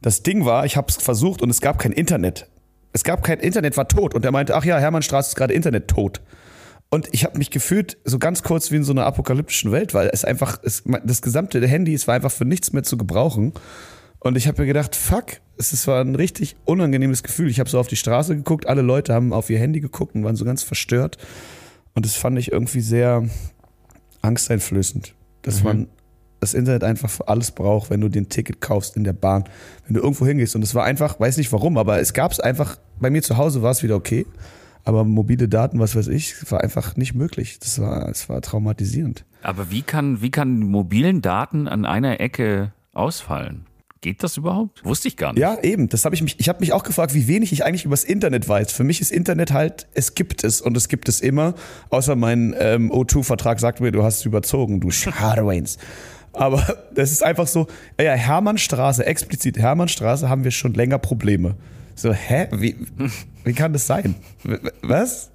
Das Ding war, ich habe es versucht und es gab kein Internet. Es gab kein Internet, war tot. Und er meinte, ach ja, Hermannstraße ist gerade Internet tot. Und ich habe mich gefühlt so ganz kurz wie in so einer apokalyptischen Welt, weil es einfach, es, das gesamte Handy, es war einfach für nichts mehr zu gebrauchen. Und ich habe mir gedacht, fuck, es war ein richtig unangenehmes Gefühl. Ich habe so auf die Straße geguckt, alle Leute haben auf ihr Handy geguckt und waren so ganz verstört. Und das fand ich irgendwie sehr angsteinflößend, dass man das Internet einfach für alles braucht, wenn du dir ein Ticket kaufst in der Bahn, wenn du irgendwo hingehst. Und es war einfach, weiß nicht warum, aber es gab es einfach, bei mir zu Hause war es wieder okay. Aber mobile Daten, was weiß ich, war einfach nicht möglich. Das war, es war traumatisierend. aber wie kann, wie kann mobilen Daten an einer Ecke ausfallen? Geht das überhaupt? Wusste ich gar nicht. Ja, eben. Das habe ich mich. Ich habe mich auch gefragt, wie wenig ich eigentlich übers Internet weiß. Für mich ist Internet halt, es gibt es und es gibt es immer. Außer mein ähm, O2-Vertrag sagt mir, du hast es überzogen, du Schadowens. Aber [laughs] das ist einfach so. Ja, Hermannstraße, explizit Hermannstraße haben wir schon länger Probleme. So, hä? Wie, wie kann das sein? Was?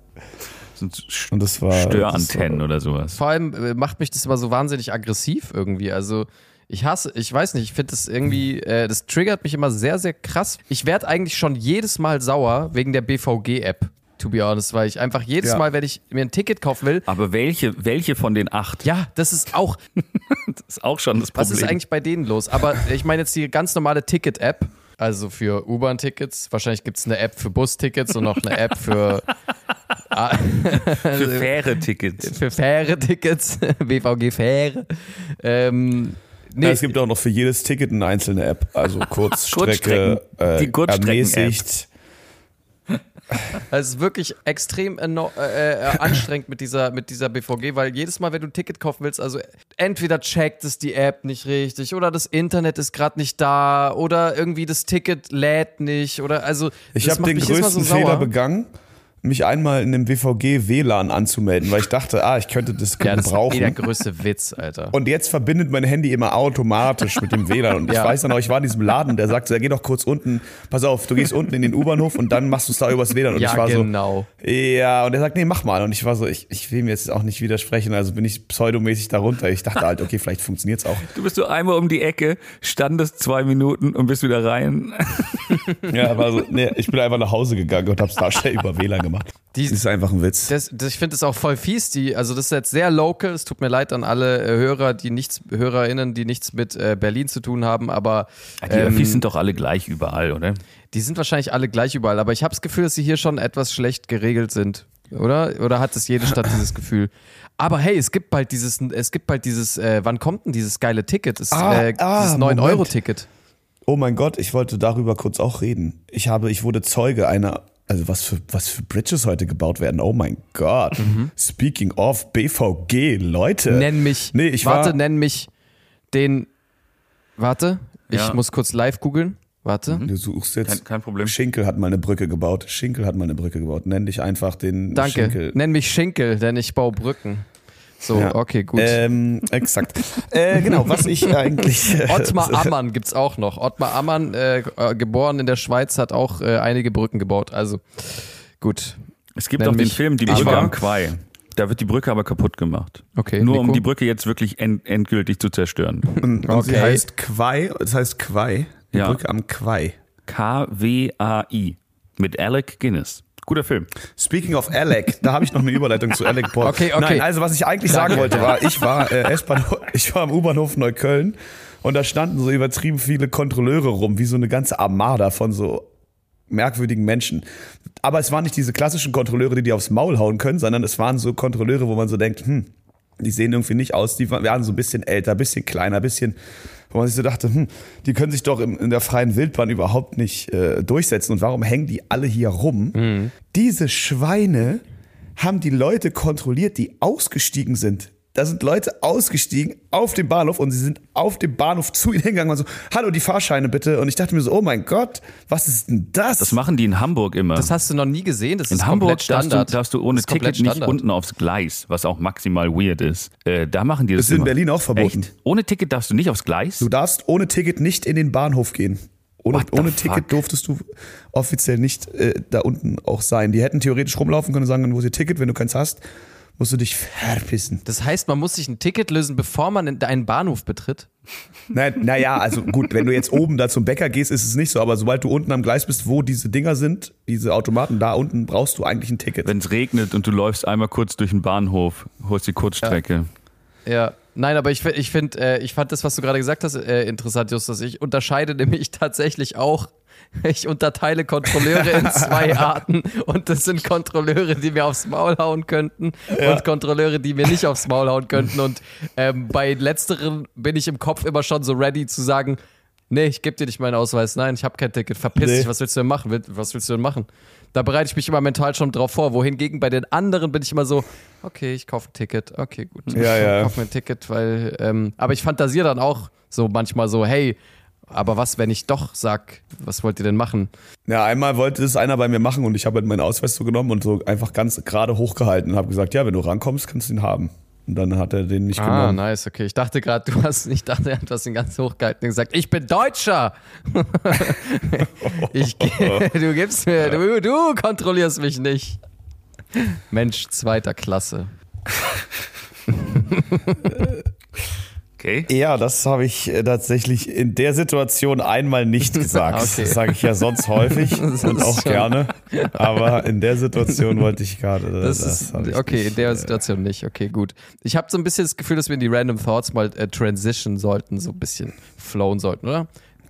Und das war Störantennen das oder sowas. Vor allem äh, macht mich das immer so wahnsinnig aggressiv irgendwie. Also ich hasse, ich weiß nicht, ich finde das irgendwie, äh, das triggert mich immer sehr, sehr krass. Ich werde eigentlich schon jedes Mal sauer wegen der BVG-App, to be honest, weil ich einfach jedes Ja. Mal, wenn ich mir ein Ticket kaufen will, Aber welche, welche von den acht? ja, das ist auch, [laughs] Das ist auch schon das was Problem. ist eigentlich bei denen los? Aber ich meine jetzt die ganz normale Ticket-App. Also für U-Bahn-Tickets, wahrscheinlich gibt es eine App für Bustickets und noch eine App für, für faire Tickets? für Fähre-Tickets, [laughs] BVG-Fähre. Ähm, nee, Ja, es gibt auch noch für jedes Ticket eine einzelne App. Also [laughs] Kurzstrecke, die äh, Kurzstrecken-App. ermäßigt. [laughs] Es ist wirklich extrem äh, äh, anstrengend mit dieser, mit dieser BVG, weil jedes Mal, wenn du ein Ticket kaufen willst, also entweder checkt es die App nicht richtig oder das Internet ist gerade nicht da oder irgendwie das Ticket lädt nicht oder also Ich habe den größten so Fehler begangen, mich einmal in dem WVG WLAN anzumelden, weil ich dachte, ah, ich könnte das Ja, das ist eh gebrauchen. der größte Witz, Alter. und jetzt verbindet mein Handy immer automatisch mit dem WLAN. Und ich Ja. weiß dann auch, ich war in diesem Laden, der sagt so, ja, geh doch kurz unten, pass auf, du gehst unten in den U-Bahnhof und dann machst du es da übers WLAN. Und ja, ich war genau. so, ja, und er sagt, nee, mach mal. Und ich war so, ich, ich will mir jetzt auch nicht widersprechen, also bin ich pseudomäßig darunter. Ich dachte halt, okay, vielleicht funktioniert's auch. Du bist so einmal um die Ecke, standest zwei Minuten und bist wieder rein. Ja, war so, nee, ich bin einfach nach Hause gegangen und hab's da schnell über WLAN gemacht. Die- das ist einfach ein Witz. Das, das, ich finde es auch voll fies, die, also das ist jetzt sehr local, es tut mir leid an alle äh, Hörer, die nichts, HörerInnen, die nichts mit äh, Berlin zu tun haben, aber Die ähm, Öffis sind doch alle gleich überall, oder? Die sind wahrscheinlich alle gleich überall, aber ich habe das Gefühl, dass sie hier schon etwas schlecht geregelt sind. Oder? Oder hat es jede Stadt dieses Gefühl? Aber hey, es gibt bald dieses, es gibt bald dieses, äh, wann kommt denn dieses geile Ticket? Das, Ah, äh, ah, dieses Moment. 9-Euro-Ticket. Oh mein Gott, ich wollte darüber kurz auch reden. Ich habe, ich wurde Zeuge einer, also was für, was für Bridges heute gebaut werden. Oh mein Gott. Speaking of BVG, Leute. Nenn mich, Nee, ich warte, war, nenn mich den, warte, ich Ja. muss kurz live googeln. Warte. du suchst jetzt. Kein, kein Problem. Schinkel hat mal eine Brücke gebaut. Schinkel hat mal eine Brücke gebaut. Nenn dich einfach den Danke. Schinkel. Nenn mich Schinkel, denn ich baue Brücken. So, Ja. okay, gut. Ähm, exakt. äh, genau, was ich [laughs] eigentlich. Ottmar [laughs] Ammann gibt's auch noch. Ottmar Ammann, äh, äh, geboren in der Schweiz, hat auch äh, einige Brücken gebaut. Also gut. Es gibt Nenn auch den Film Die Ich Brücke war- am Quai. Da wird die Brücke aber kaputt gemacht. Okay. Nur um Nico? die Brücke jetzt wirklich end, endgültig zu zerstören. Und sie Okay. heißt Quai. Das heißt Quai. Die Ja. Brücke am Quai. K-W-A-I. Mit Alec Guinness. Guter Film. Speaking of Alec, da habe ich noch eine Überleitung zu Alec Paul. Okay, okay. Nein, also was ich eigentlich sagen wollte, war, ich war, äh, ich war am U-Bahnhof Neukölln und da standen so übertrieben viele Kontrolleure rum, wie so eine ganze Armada von so merkwürdigen Menschen. Aber es waren nicht diese klassischen Kontrolleure, die dir aufs Maul hauen können, sondern es waren so Kontrolleure, wo man so denkt, hm, die sehen irgendwie nicht aus, die waren so ein bisschen älter, ein bisschen kleiner, ein bisschen, wo man sich so dachte, hm, die können sich doch in, in der freien Wildbahn überhaupt nicht äh, durchsetzen. Und warum hängen die alle hier rum? Diese Schweine haben die Leute kontrolliert, die ausgestiegen sind. Da sind Leute ausgestiegen auf dem Bahnhof und sie sind auf dem Bahnhof zu ihnen hingegangen und so, hallo, die Fahrscheine bitte. Und ich dachte mir so, oh mein Gott, was ist denn das? Das machen die in Hamburg immer. Das hast du noch nie gesehen, das in ist Hamburg komplett darfst du, Standard. darfst du ohne Das ist Ticket nicht Standard. unten aufs Gleis, was auch maximal weird ist. Äh, da machen die das Ist in immer. Berlin auch verboten. Echt? Ohne Ticket darfst du nicht aufs Gleis? Du darfst ohne Ticket nicht in den Bahnhof gehen. Ohne, ohne fuck? Ticket durftest du offiziell nicht äh, da unten auch sein. Die hätten theoretisch rumlaufen können und sagen, wo ist ihr Ticket? Wenn du keins hast, musst du dich verpissen. Das heißt, man muss sich ein Ticket lösen, bevor man in einen Bahnhof betritt. Naja, naja, also gut, wenn du jetzt oben da zum Bäcker gehst, ist es nicht so, aber sobald du unten am Gleis bist, wo diese Dinger sind, diese Automaten, da unten brauchst du eigentlich ein Ticket. Wenn es regnet und du läufst einmal kurz durch den Bahnhof, holst die Kurzstrecke. Ja. Nein, aber ich, ich finde, äh, ich fand das, was du gerade gesagt hast, äh, interessant, Justus. Ich unterscheide [laughs] nämlich tatsächlich auch. [laughs] Ich unterteile Kontrolleure in zwei [laughs] Arten und das sind Kontrolleure, die mir aufs Maul hauen könnten und Kontrolleure, die mir nicht aufs Maul hauen könnten. Und ähm, bei letzteren bin ich im Kopf immer schon so ready zu sagen, nee, ich gebe dir nicht meinen Ausweis, nein, ich habe kein Ticket, verpiss Nee. dich, was willst du denn machen? Was willst du denn machen? Da bereite ich mich immer mental schon drauf vor. Wohingegen bei den anderen bin ich immer so, okay, ich kaufe ein Ticket, okay, gut. Ja, ich ja. kaufe mir ein Ticket, weil, ähm, aber ich fantasiere dann auch so manchmal so, hey, aber was, wenn ich doch sag, was wollt ihr denn machen? Ja, einmal wollte es einer bei mir machen und ich habe halt meinen Ausweis so genommen und so einfach ganz gerade hochgehalten und habe gesagt, ja, wenn du rankommst, kannst du ihn haben. Und dann hat er den nicht Ah, genommen. nice, okay. Ich dachte gerade, du hast, ich [laughs] dachte, du hast ihn ganz hochgehalten und gesagt, ich bin Deutscher. [laughs] ich, [laughs] du gibst mir, du, du kontrollierst mich nicht. Mensch, zweiter Klasse. Okay. Ja, das habe ich äh, tatsächlich in der Situation einmal nicht [laughs] gesagt. Okay. Das sage ich ja sonst häufig [laughs] Das und auch schon- gerne. Aber in der Situation [laughs] wollte ich gerade. äh, Das, Das, ist, ich okay, in nicht, der äh, Situation nicht. Okay, gut. Ich habe so ein bisschen das Gefühl, dass wir in die Random Thoughts mal äh, transition sollten, so ein bisschen flowen sollten, oder?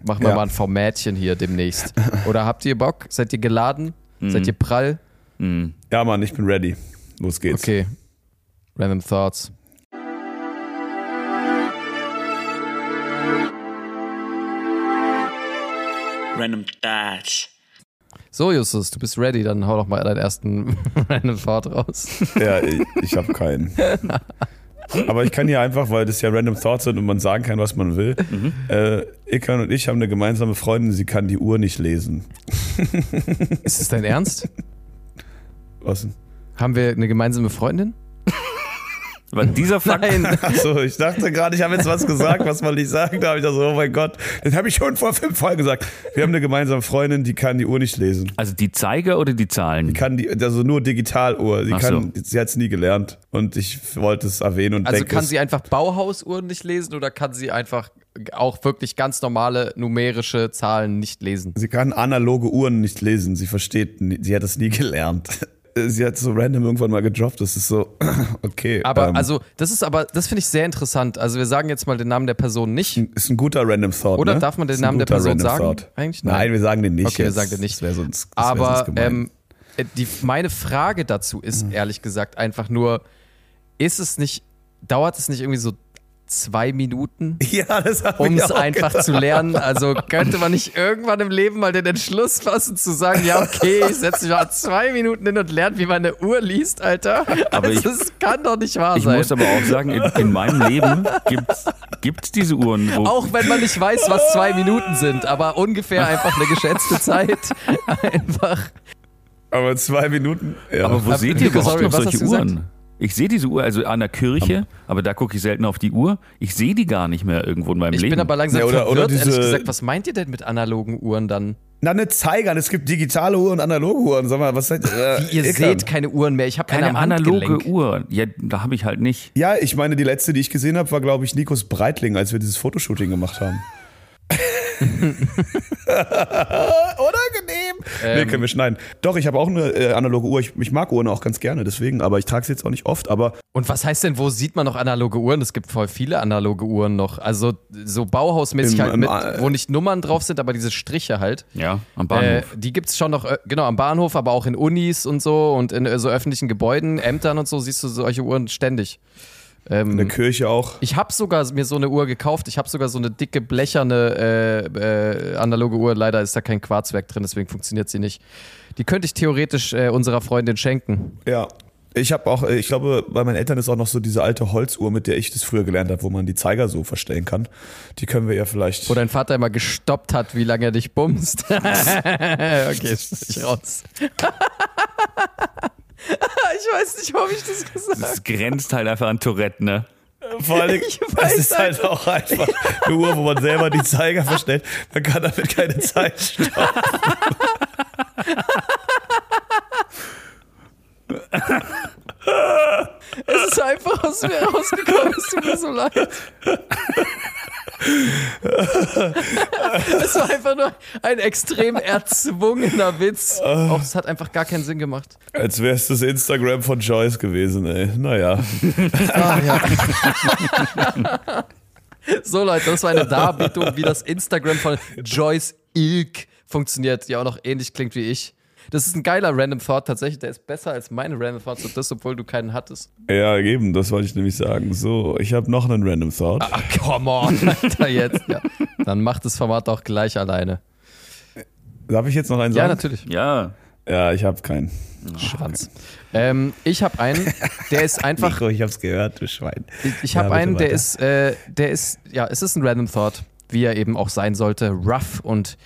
Machen wir Ja. mal ein Formatchen hier demnächst. Oder habt ihr Bock? Seid ihr geladen? Seid ihr prall? Ja, Mann, ich bin ready. Los geht's. Okay. Random Thoughts. Random Thoughts. So, Justus, du bist ready, dann hau doch mal deinen ersten [laughs] Random Thought raus. Ja, ich, ich habe keinen. [laughs] Aber ich kann hier einfach, weil das ja Random Thoughts sind und man sagen kann, was man will. Äh, Ikan und ich haben eine gemeinsame Freundin, sie kann die Uhr nicht lesen. Ist es dein Ernst? Was denn? Haben wir eine gemeinsame Freundin? Aber dieser Fakt, Nein. [laughs] Achso, ich dachte gerade, ich habe jetzt was gesagt, was man nicht sagen darf. Ich dachte so, oh mein Gott, das habe ich schon vor fünf Folgen gesagt. Wir haben eine gemeinsame Freundin, die kann die Uhr nicht lesen. also die Zeiger oder die Zahlen? Die kann die, also nur Digitaluhr. Sie Ach kann, sie hat es nie gelernt. Und ich wollte es erwähnen und Also denke, kann sie einfach Bauhausuhren nicht lesen oder kann sie einfach auch wirklich ganz normale numerische Zahlen nicht lesen? sie kann analoge Uhren nicht lesen. Sie versteht, sie hat es nie gelernt. Sie hat so random irgendwann mal gedroppt. Das ist so, [clears throat] okay. Aber ähm, also, das ist aber, das finde ich sehr interessant. Also wir sagen jetzt mal den Namen der Person nicht. ist ein guter Random Thought. Oder ne? darf man den Namen der Person sagen? Thought. Eigentlich Nein. nein. wir sagen den nicht. Okay, wir jetzt. sagen den nicht. Das sonst, das Aber ähm, äh, die, meine Frage dazu ist Mhm. ehrlich gesagt einfach nur, ist es nicht, dauert es nicht irgendwie so zwei Minuten, [laughs] ja, das hab um ich es einfach gedacht. zu lernen? Also könnte man nicht irgendwann im Leben mal den Entschluss fassen zu sagen, ja okay, ich setze mich mal zwei Minuten hin und lerne, wie man eine Uhr liest, Alter. Aber also, ich- das kann doch nicht wahr Ich sein. muss aber auch sagen, in, in meinem Leben gibt's gibt's diese Uhren, wo Auch wenn man nicht weiß, was zwei Minuten sind, aber ungefähr einfach eine geschätzte [laughs] Zeit. Einfach. Aber zwei Minuten. Ja. Aber wo Aber- seht ihr überhaupt noch solche du gesagt? Ich sehe diese Uhr also an der Kirche, aber da gucke ich selten auf die Uhr. Ich sehe die gar nicht mehr irgendwo in meinem Ich Leben. bin aber langsam Ja, oder- oder verwirrt, ehrlich diese- gesagt. Was meint ihr denn mit analogen Uhren dann? Na, eine Zeiger. Es gibt digitale Uhren und analoge Uhren. Sag mal, was seid äh, Wie ihr Ikan. seht keine Uhren mehr. Ich habe keine, keine am analoge. Uhr. Ja, da habe ich halt nicht. Ja, ich meine, die letzte, die ich gesehen habe, war, glaube ich, Nikos Breitling, als wir dieses Fotoshooting gemacht haben. [laughs] [laughs] Unangenehm. nee, können wir schneiden. Doch, ich habe auch eine äh, analoge Uhr. Ich, ich mag Uhren auch ganz gerne, deswegen, aber ich trage sie jetzt auch nicht oft. Aber Und was heißt denn, wo sieht man noch analoge Uhren? Es gibt voll viele analoge Uhren noch. Also so Bauhausmäßig Im- halt mit, äh, wo nicht Nummern drauf sind, aber diese Striche halt. Ja, am Äh, Bahnhof. die gibt's schon noch, äh, genau, am Bahnhof, aber auch in Unis und so und in äh, so öffentlichen Gebäuden, Ämtern und so siehst du solche Uhren ständig. In der Kirche auch. Ich habe sogar mir so eine Uhr gekauft. Ich habe sogar so eine dicke blecherne äh, äh, analoge Uhr. Leider ist da kein Quarzwerk drin, deswegen funktioniert sie nicht. Die könnte ich theoretisch äh, unserer Freundin schenken. Ja. Ich habe auch, äh, ich glaube, bei meinen Eltern ist auch noch so diese alte Holzuhr, mit der ich das früher gelernt habe, wo man die Zeiger so verstellen kann. Die können wir ja vielleicht. Wo dein Vater immer gestoppt hat, wie lange er dich bumst. [laughs] okay, ich raus. [laughs] ich weiß nicht, warum ich das gesagt habe. Das grenzt halt einfach an Tourette, ne? Vor allem, [laughs] Ich es ist halt auch einfach eine Uhr, wo man selber die Zeiger verstellt. Man kann damit keine Zeit stoppen. [laughs] [laughs] Es ist einfach aus mir rausgekommen, es tut mir so leid. Es war einfach nur ein extrem erzwungener Witz. Auch es hat einfach gar keinen Sinn gemacht. Als wäre es das Instagram von Joyce gewesen, ey. Naja. So Leute, das war eine Darbietung, wie das Instagram von Joyce Ilk funktioniert, die auch noch ähnlich klingt wie ich. Das ist ein geiler Random Thought tatsächlich, der ist besser als meine Random Thoughts und das, obwohl du keinen hattest. Ja, eben, das wollte ich nämlich sagen. So, ich habe noch einen Random Thought. Ah, come on, [laughs] Alter, jetzt. Ja. Dann macht das Format auch gleich alleine. Darf ich jetzt noch einen Ja, sagen? natürlich. Ja. Ja, ich habe keinen. Schwanz. Ähm, ich habe einen, der ist einfach Nico, ich hab's gehört, du Schwein. Ich, ich Ja, habe bitte einen, der weiter. ist, äh, der ist, ja, es ist ein Random Thought, wie er eben auch sein sollte, rough und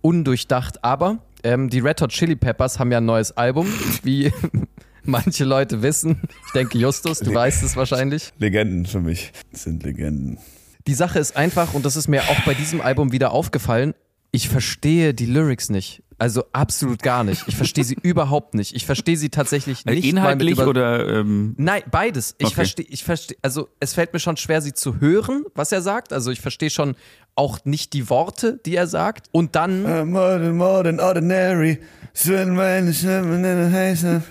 undurchdacht. Aber ähm, die Red Hot Chili Peppers haben ja ein neues Album, wie [laughs] manche Leute wissen. Ich denke, Justus, du weißt es wahrscheinlich. Legenden für mich. Das sind Legenden. Die Sache ist einfach, und das ist mir auch bei diesem Album wieder aufgefallen, ich verstehe die Lyrics nicht. Also absolut gar nicht. Ich verstehe sie [laughs] überhaupt nicht. Ich verstehe sie tatsächlich nicht. mal mit Inhaltlich oder ähm, Nein, beides. Ich Okay. verstehe, ich verstehe, also es fällt mir schon schwer, sie zu hören, was er sagt. Also ich verstehe schon auch nicht die Worte, die er sagt. Und dann, Uh, more than, more than ordinary.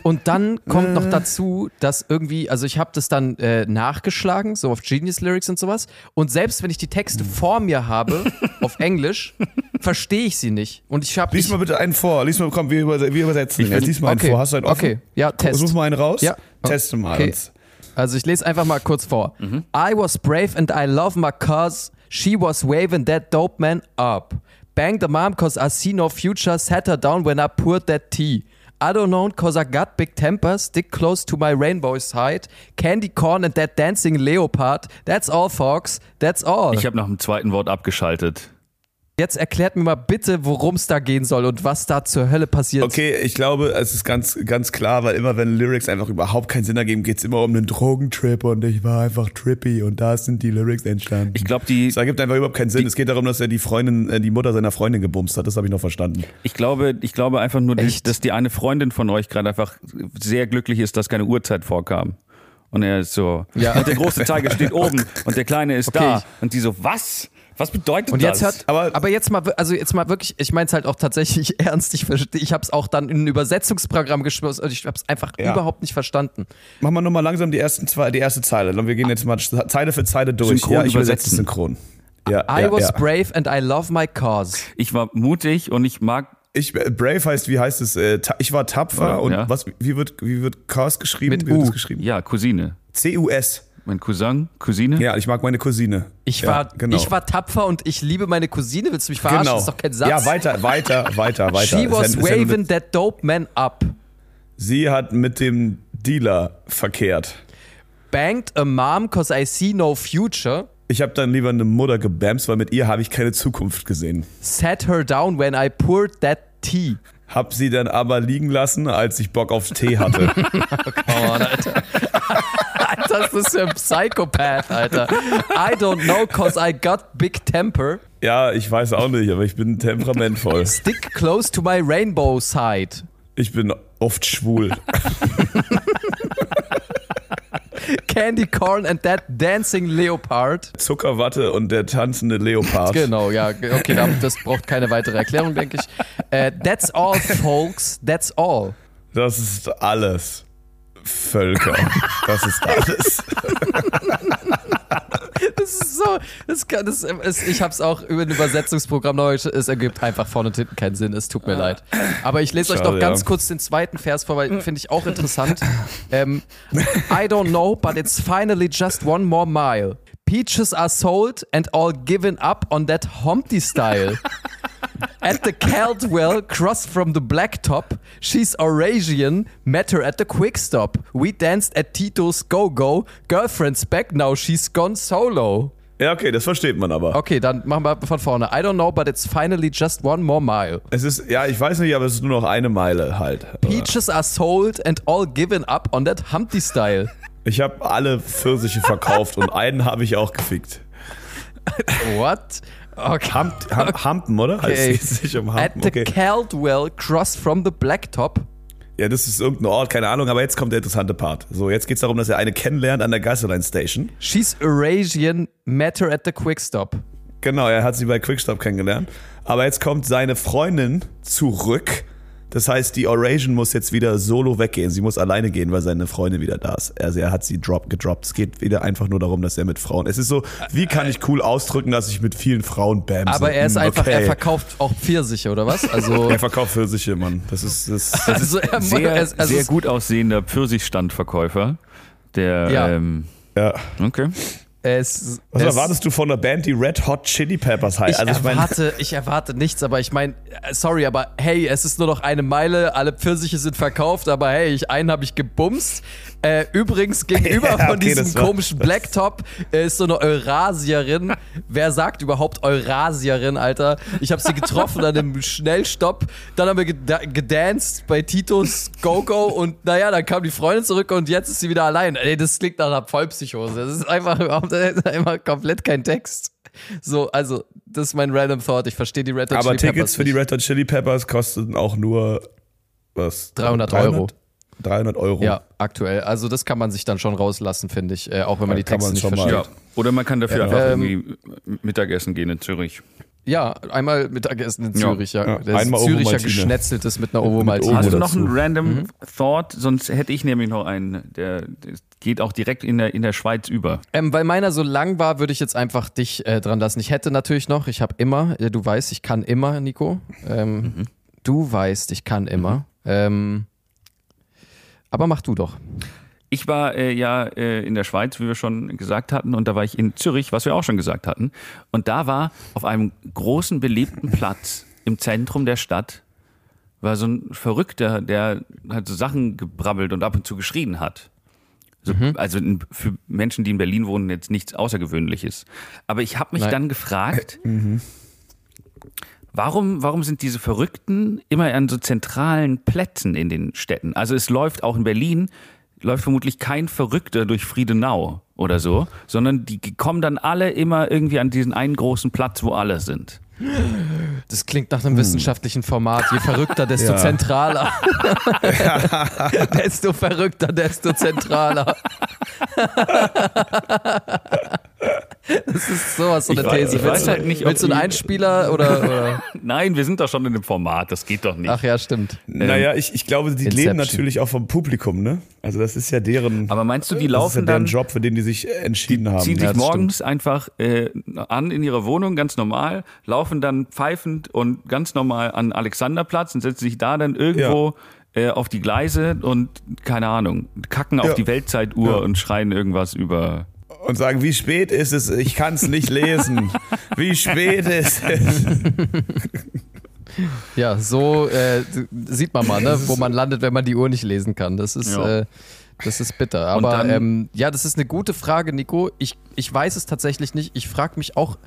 Und dann kommt noch dazu, dass irgendwie, also ich habe das dann äh, nachgeschlagen, so auf Genius Lyrics und sowas. Und selbst wenn ich die Texte vor mir habe, [laughs] auf Englisch, verstehe ich sie nicht. Und ich habe. Lies mal bitte einen vor. Lies mal, komm, wir, überse wir übersetzen. Ich will- lies mal einen okay, vor. Hast du einen offen? okay, ja, Test. Such mal einen raus. Ja. Teste mal. Okay. uns. Also ich lese einfach mal kurz vor. I was brave and I love my cause. She was waving that dope man up. Banged the mom cause I see no future. Sat her down when I poured that tea. I don't know cause I got big temper. Stick close to my rainbow side. Candy corn and that dancing leopard. That's all, folks. That's all. ich habe nach dem zweiten Wort abgeschaltet. Jetzt erklärt mir mal bitte, worum es da gehen soll und was da zur Hölle passiert. Okay, ich glaube, es ist ganz, ganz klar, weil immer wenn Lyrics einfach überhaupt keinen Sinn ergeben, geht's immer um einen Drogentrip und ich war einfach trippy und da sind die Lyrics entstanden. Ich glaube, die, es ergibt einfach überhaupt keinen Sinn. es geht darum, dass er die Freundin, äh, die Mutter seiner Freundin gebumst hat. Das habe ich noch verstanden. ich glaube, ich glaube einfach nur, dass, Echt? dass die eine Freundin von euch gerade einfach sehr glücklich ist, dass keine Uhrzeit vorkam. Und er ist so, Ja. und der große Zeiger [laughs] steht oben und der kleine ist Okay. da. Und die so, was? Was bedeutet Und das? jetzt hört, Aber- aber, jetzt mal, also jetzt mal wirklich, ich meine es halt auch tatsächlich [laughs] ernst. Ich ich habe es auch dann in ein Übersetzungsprogramm geschmissen und ich habe es einfach Ja. überhaupt nicht verstanden. Machen wir nur mal langsam die ersten zwei, die erste Zeile. Und wir gehen jetzt mal Zeile für Zeile durch. Synchron ja, ich übersetze übersetzen. synchron. Ja, I ja, was ja. brave and I love my cause. ich war mutig und ich mag Ich, äh, brave heißt, wie heißt es? Äh, ich war tapfer Ja, und ja. was, wie wird, wie wird Cars geschrieben? Mit wie wird U. das geschrieben? ja Cousine. C-U-S. Mein Cousin, Cousine. Ja, ich mag meine Cousine. Ich ja, war, genau. ich war tapfer und ich liebe meine Cousine. Willst du mich verarschen? genau. Das ist doch kein Satz. Ja, weiter, weiter, weiter, weiter. She was ja- ist ja waving that dope man up. Sie hat mit dem Dealer verkehrt. Banged a mom cause I see no future. Ich habe dann lieber eine Mutter gebamst, weil mit ihr habe ich keine Zukunft gesehen. Sat her down when I poured that tea. Hab sie dann aber liegen lassen, als ich Bock auf Tee hatte. [laughs] Oh, Alter. [laughs] Das ist ja ein Psychopath, Alter. I don't know, cause I got big temper. ja, ich weiß auch nicht, aber ich bin temperamentvoll. Stick close to my rainbow side. Ich bin oft schwul. Candy corn and that dancing leopard. Zuckerwatte und der tanzende Leopard. Genau, ja, okay, da- das braucht keine weitere Erklärung, denke ich. Äh, that's all, folks. That's all. Das ist alles. Völker. Das ist alles. [laughs] Das ist so. Das kann, das ist, ich habe es auch über ein Übersetzungsprogramm noch. Es ergibt einfach vorne und hinten keinen Sinn. Es tut mir leid. Aber ich lese euch Schade, noch ganz ja. kurz den zweiten Vers vor, weil finde ich auch interessant. Ähm, I don't know, but it's finally just one more mile. Peaches are sold and all given up on that Humpty style. At the Caldwell, cross from the blacktop, she's Eurasian, met her at the quick stop. We danced at Tito's Go-Go, girlfriend's back, now she's gone solo. Ja, okay, das versteht man aber. Okay, dann machen wir von vorne. I don't know, but it's finally just one more mile. Es ist, ja, ich weiß nicht, aber es ist nur noch eine Meile halt. Peaches are sold and all given up on that Humpty style. Ich habe alle Pfirsiche verkauft und einen habe ich auch gefickt. What? Okay. Hump, Hump, Humpen, oder? Okay. Heißt es sich um At Humpen? the Okay. Caldwell, cross from the blacktop. Ja, das ist irgendein Ort, keine Ahnung, aber jetzt kommt der interessante Part. So, jetzt geht's darum, dass er eine kennenlernt an der Gasoline Station. She's Eurasian, met her at the quick stop. Genau, er hat sie bei Quickstop kennengelernt. Aber jetzt kommt seine Freundin zurück. Das heißt, die Eurasian muss jetzt wieder solo weggehen. Sie muss alleine gehen, weil seine Freundin wieder da ist. Also er hat sie drop, gedroppt. Es geht wieder einfach nur darum, dass er mit Frauen. Es ist so, wie kann ich cool ausdrücken, dass ich mit vielen Frauen bamse? Aber er ist Hm, einfach, er okay. verkauft auch Pfirsiche, oder was? Also, [laughs] Er verkauft Pfirsiche, Mann. Das ist, das, also er, Sehr, also sehr gut aussehender Pfirsichstandverkäufer. Der, Ja. ähm, ja. okay. Es, Was es, erwartest du von einer Band, die Red Hot Chili Peppers heißt? Ich, Also ich erwarte, ich erwarte nichts, aber ich meine, sorry, aber hey, es ist nur noch eine Meile, alle Pfirsiche sind verkauft, aber hey, ich, einen habe ich gebumst. Äh, übrigens, gegenüber [laughs] Ja, von okay, diesem komischen Blacktop äh, ist so eine Eurasierin. Wer sagt überhaupt Eurasierin, Alter? Ich habe sie getroffen an einem Schnellstopp, dann haben wir geda gedanced bei Titos Go-Go und naja, dann kam die Freundin zurück und jetzt ist sie wieder allein. Ey, das klingt nach einer Vollpsychose. Das ist einfach überhaupt einfach komplett kein Text. So, also, das ist mein Random Thought. Ich verstehe die Red Hot aber Chili Tickets Peppers für die. Red Hot Chili Peppers kosten auch nur was? 300 Euro. 300 Euro. Ja, aktuell. Also das kann man sich dann schon rauslassen, finde ich, äh, auch wenn man Da die kann Texte man nicht versteht. Ja. Oder man kann dafür einfach Ähm, irgendwie Mittagessen gehen in Zürich. Ja. einmal Mittagessen in Ja. Zürich, ja. Ja, Das einmal Züricher geschnetzeltes mit einer. Ovo Hast du noch einen random Mhm. Thought? Sonst hätte ich nämlich noch einen, der, der geht auch direkt in der, in der Schweiz über. Ähm, weil meiner so lang war, würde ich jetzt einfach dich äh, dran lassen. Ich hätte natürlich noch, ich habe immer, du weißt, ich kann immer, Nico. Ähm, Mhm. Du weißt, ich kann immer. Ähm, aber mach du doch. Ich war äh, ja äh, in der Schweiz, wie wir schon gesagt hatten, und da war ich in Zürich, was wir auch schon gesagt hatten. Und da war auf einem großen belebten [laughs] Platz im Zentrum der Stadt war so ein Verrückter, der halt so Sachen gebrabbelt und ab und zu geschrien hat. So, Also in, für Menschen, die in Berlin wohnen, jetzt nichts Außergewöhnliches. Aber ich habe mich Nein. dann gefragt, warum, warum sind diese Verrückten immer an so zentralen Plätzen in den Städten? Also es läuft auch in Berlin, läuft vermutlich kein Verrückter durch Friedenau oder so, sondern die kommen dann alle immer irgendwie an diesen einen großen Platz, wo alle sind. Das klingt nach einem wissenschaftlichen Format. Je verrückter, desto [laughs] Ja. zentraler. [laughs] desto verrückter, desto zentraler. [laughs] das ist sowas, so eine Ich These. ich weiß willst du, halt nicht, ob willst du einen die- Einspieler oder, oder? [laughs] Nein, wir sind doch schon in dem Format, das geht doch nicht. Ach ja, stimmt. Naja, ich, ich glaube, die Inception. leben natürlich auch vom Publikum, ne? Also das ist ja deren, Aber meinst du, die das ist ja laufen deren dann, Job, für den die sich äh, entschieden haben. ziehen sich Ja, morgens einfach äh, an in ihrer Wohnung, ganz normal, laufen dann pfeifend und ganz normal an Alexanderplatz und setzen sich da dann irgendwo äh, auf die Gleise und, keine Ahnung, kacken auf Ja. die Weltzeituhr Ja. und schreien irgendwas über... Und sagen, wie spät ist es? Ich kann es nicht lesen. Wie spät ist es? Ja, so äh, sieht man mal, ne, wo man landet, wenn man die Uhr nicht lesen kann. Das ist, Ja. äh, das ist bitter. Aber dann- ähm, ja, das ist eine gute Frage, Nico. Ich, ich weiß es tatsächlich nicht. Ich frage mich auch,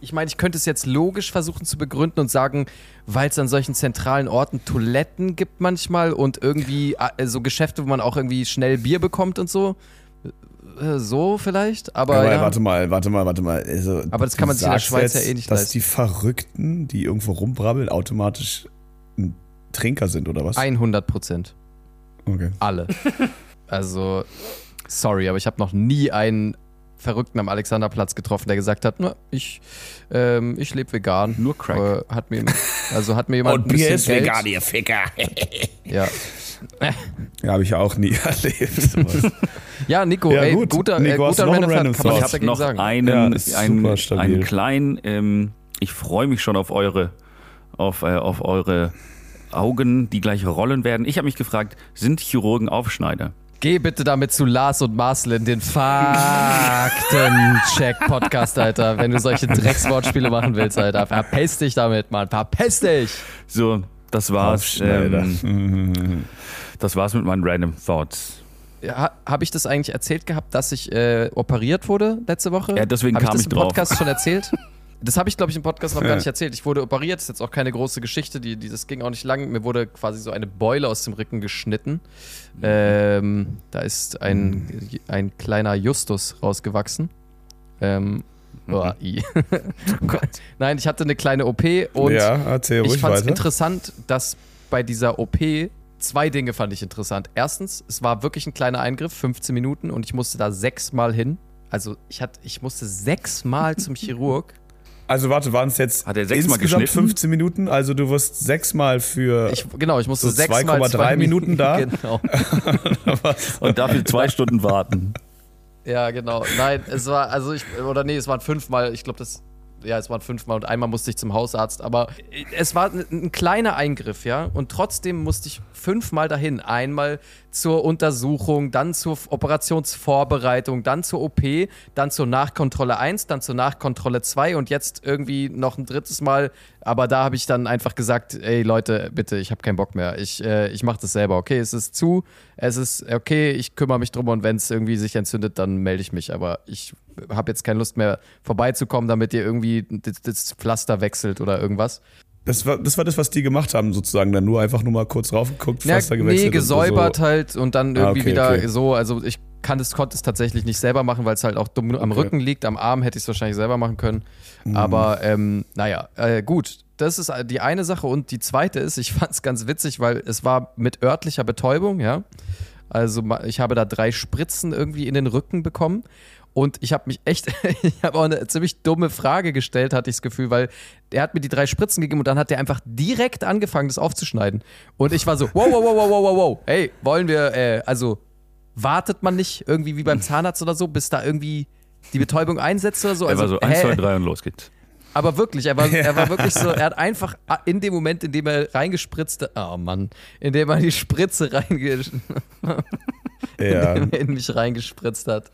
ich meine, ich könnte es jetzt logisch versuchen zu begründen und sagen, weil es an solchen zentralen Orten Toiletten gibt manchmal und irgendwie äh, so Geschäfte, wo man auch irgendwie schnell Bier bekommt und so. Äh, So vielleicht, aber, Aber ja. warte mal, warte mal, warte mal. Also, Aber das kann man sich in der Schweiz jetzt, ja eh nicht Dass leisten. die Verrückten, die irgendwo rumbrabbeln, automatisch ein Trinker sind, oder was? 100 Prozent. Okay. Alle. [laughs] Also, sorry, aber ich habe noch nie einen Verrückten am Alexanderplatz getroffen, der gesagt hat, ich, ähm, ich lebe vegan. Nur Crack. Äh, hat mir, also hat mir jemand Und Bier ist Geld, vegan, ihr Ficker. Ja. Ja, habe ich auch nie [laughs] erlebt. [laughs] ja, Nico, Ja, ey, gut. guter, Nico, äh, hast du guter noch einen Random Random kann man Ich noch sagen. einen, Ja, einen, einen kleinen, ähm, ich freue mich schon auf eure, auf, äh, auf eure Augen, die gleich rollen werden. Ich habe mich gefragt, sind Chirurgen Aufschneider? Geh bitte damit zu Lars und Marcel in den Fakten-Check-Podcast, Alter. Wenn du solche Dreckswortspiele machen willst, Alter. Verpiss dich damit, Mann. Verpiss dich! So, das war's. Ähm, [laughs] das war's mit meinen Random Thoughts. Habe ich das eigentlich erzählt gehabt, dass ich äh, operiert wurde letzte Woche? Ja, deswegen hab kam ich ich das im drauf. Podcast schon erzählt? [laughs] Das habe ich, glaube ich, im Podcast noch gar nicht erzählt. Ich wurde operiert, ist jetzt auch keine große Geschichte, die, die, das ging auch nicht lang. Mir wurde quasi so eine Beule aus dem Rücken geschnitten. Ähm, da ist ein, ein kleiner Justus rausgewachsen. Ähm, [laughs] oh, i. Nein, ich hatte eine kleine OP und ja, ich fand es interessant, dass bei dieser OP zwei Dinge fand ich interessant. Erstens, es war wirklich ein kleiner Eingriff, 15 Minuten und ich musste da sechsmal hin. Also ich hatte, ich musste sechsmal zum Chirurg. [laughs] Also warte, waren es jetzt Hat er sechsmal insgesamt geschnitten? 15 Minuten? Also du wirst sechsmal für... Ich, genau, ich musste So sechsmal 2,3 zwei Minuten da? [laughs] Genau. [laughs] Und dafür zwei Stunden warten. Ja, genau. Nein, es war, also ich, oder nee, es waren fünfmal, ich glaube, das, ja, es waren fünfmal und einmal musste ich zum Hausarzt, aber es war ein, ein kleiner Eingriff, ja, und trotzdem musste ich fünfmal dahin. Einmal zur Untersuchung, dann zur Operationsvorbereitung, dann zur OP, dann zur Nachkontrolle 1, dann zur Nachkontrolle 2 und jetzt irgendwie noch ein drittes Mal. Aber da habe ich dann einfach gesagt, ey Leute, bitte, ich habe keinen Bock mehr. Ich, äh, ich mache das selber. Okay, es ist zu, es ist okay, ich kümmere mich drum und wenn es irgendwie sich entzündet, dann melde ich mich. Aber ich habe jetzt keine Lust mehr vorbeizukommen, damit ihr irgendwie das, das Pflaster wechselt oder irgendwas. Das war, das war das, was die gemacht haben, sozusagen. Dann nur einfach nur mal kurz raufgeguckt, Ja, Pflaster nee, gewechselt. und gesäubert so. halt und dann Ah, irgendwie okay, wieder okay. so. Also ich kann es, konnte es tatsächlich nicht selber machen, weil es halt auch dumm am Okay. Rücken liegt. Am Arm hätte ich es wahrscheinlich selber machen können. Mhm. Aber ähm, naja, äh, gut. Das ist die eine Sache. Und die zweite ist, ich [laughs] fand es ganz witzig, weil es war mit örtlicher Betäubung, ja. Also ich habe da drei Spritzen irgendwie in den Rücken bekommen. Und ich habe mich echt, [laughs] ich habe auch eine ziemlich dumme Frage gestellt, hatte ich das Gefühl, weil er hat mir die drei Spritzen gegeben und dann hat er einfach direkt angefangen, das aufzuschneiden. Und ich war so, wow, wow, wow, wow, wow, wow, wow. Hey, wollen wir, äh, also wartet man nicht irgendwie wie beim Zahnarzt oder so, bis da irgendwie die Betäubung einsetzt oder so? Er Also, war so 1, hä? 2, 3 und los geht's. Aber wirklich, er war, [laughs] er war wirklich so, er hat einfach in dem Moment, in dem er reingespritzt, oh Mann, in dem er die Spritze reinge [laughs] [laughs] Ja. in mich reingespritzt hat,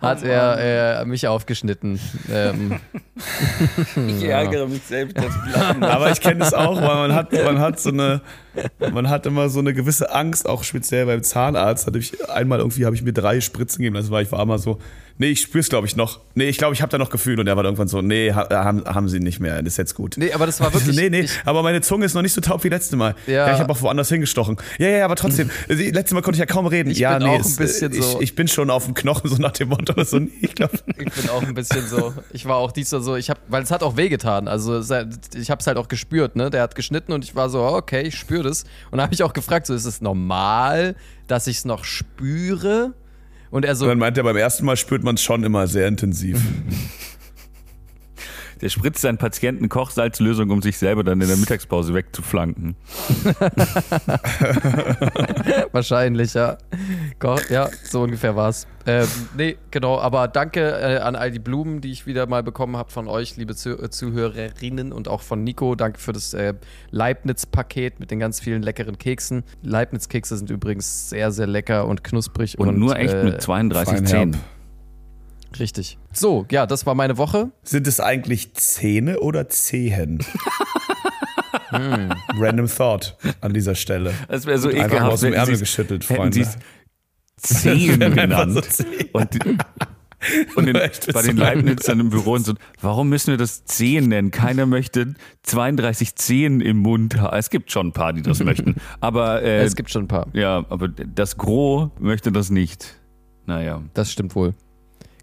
hat er äh, mich aufgeschnitten. Ähm, [laughs] Ich ärgere mich selbst, dass [laughs] Aber ich kenne es auch, weil man hat, man hat so eine, man hat immer so eine gewisse Angst, auch speziell beim Zahnarzt. Hatte ich einmal irgendwie habe ich mir drei Spritzen gegeben. Das war ich war immer so, nee, ich spür's glaube ich noch. Nee, ich glaube, ich habe da noch Gefühl und er war irgendwann so, nee, ha, haben, haben sie nicht mehr. Das ist jetzt gut. nee, aber das war wirklich. [laughs] nee, nee, Ich, aber meine Zunge ist noch nicht so taub wie letzte Mal. Ja. Ja, ich habe auch woanders hingestochen. Ja, ja, ja, aber trotzdem. [laughs] Letztes Mal konnte ich ja kaum reden. Ich ja, bin nee, auch ein es- bisschen ich, so- ich bin schon auf dem Knochen, so nach dem Motto. [laughs] So, nee, ich glaube. ich bin auch ein bisschen so. Ich war auch diesmal so, ich habe, weil es hat auch wehgetan. Also es ich habe es halt auch gespürt, ne? Der hat geschnitten und ich war so, okay, ich spüre das. Und dann habe ich auch gefragt, so ist es normal, dass ich es noch spüre? Und er so, Und dann meint er, beim ersten Mal spürt man es schon immer sehr intensiv. [laughs] Der spritzt seinen Patienten Kochsalzlösung, um sich selber dann in der Mittagspause wegzuflanken. [laughs] Wahrscheinlich, ja. Ja, so ungefähr war's. Ähm, nee, genau, aber danke äh, an all die Blumen, die ich wieder mal bekommen habe von euch, liebe Zuh äh, Zuhörerinnen und auch von Nico. Danke für das äh, Leibniz-Paket mit den ganz vielen leckeren Keksen. Leibniz-Kekse sind übrigens sehr, sehr lecker und knusprig. Und, Und, nur echt äh, mit 32 Feinherb. Zähnen. Richtig. So, ja, das war meine Woche. Sind es eigentlich Zähne oder Zehen? Hm. [laughs] Random Thought an dieser Stelle. Das wäre so Einfach ekelhaft. mal aus dem Ärmel geschüttelt, Freunde. [laughs] Einfach genannt. so Zehen. Und, die- und [laughs] Echt, bei den. Leibnizern im Büro und so, warum müssen wir das Zehen nennen? Keiner möchte 32 Zehen im Mund haben. Es gibt schon ein paar, die das möchten. [laughs] Aber, äh, es gibt schon ein paar. ja, aber das Gros möchte das nicht. Naja. Das stimmt wohl.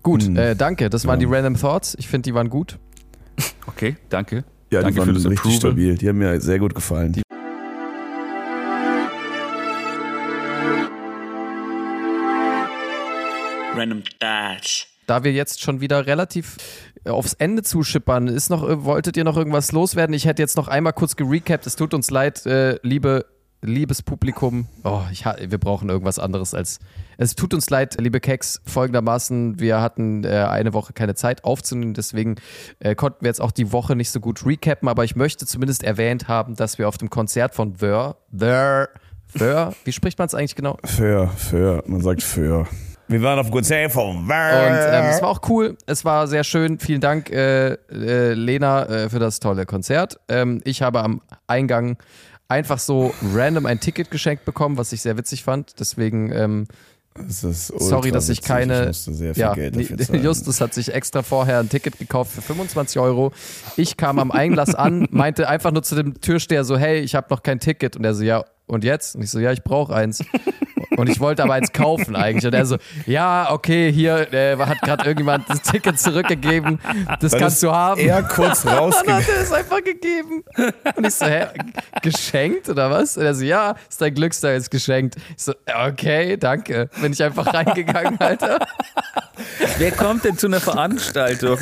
Gut, Hm. äh, danke. Das waren Ja. die Random Thoughts. Ich finde, die waren gut. Okay, danke. Ja, Danke die waren für das richtig Approval. stabil. Die haben mir sehr gut gefallen. Random Thoughts. da wir jetzt schon wieder relativ äh, aufs Ende zuschippern, ist noch, äh, wolltet ihr noch irgendwas loswerden? Ich hätte jetzt noch einmal kurz gerecapt. Es tut uns leid, äh, liebe, liebes Publikum. Oh, ich, ha- wir brauchen irgendwas anderes als. Es tut uns leid, liebe Keks, folgendermaßen, wir hatten äh, eine Woche keine Zeit aufzunehmen, deswegen äh, konnten wir jetzt auch die Woche nicht so gut recappen, aber ich möchte zumindest erwähnt haben, dass wir auf dem Konzert von Ver, Ver, Ver, wie spricht man es eigentlich genau? Für, für, man sagt für. Wir waren auf dem Konzert von Und ähm, es war auch cool. Es war sehr schön. Vielen Dank, äh, äh, Lena, äh, für das tolle Konzert. Ähm, ich habe am Eingang einfach so random ein Ticket geschenkt bekommen, was ich sehr witzig fand. Deswegen, ähm, Das sorry, dass ich witzig. keine. Ich musste sehr viel ja. [laughs] Justus hat sich extra vorher ein Ticket gekauft für 25 Euro. Ich kam am Einglass an, [laughs] meinte einfach nur zu dem Türsteher so: Hey, ich habe noch kein Ticket. Und er so: Ja, und jetzt? Und ich so: Ja, ich brauche eins. Und ich wollte aber eins kaufen eigentlich. Und er so, ja, okay, hier äh, hat gerade irgendjemand das Ticket zurückgegeben. Das Dann kannst du haben. Er kurz [laughs] Dann hat er es einfach gegeben. Und ich so, hä, geschenkt oder was? Und er so, ja, ist dein Glücksteil, ist geschenkt. Ich so, okay, danke. Bin ich einfach reingegangen, Alter. Wer kommt denn zu einer Veranstaltung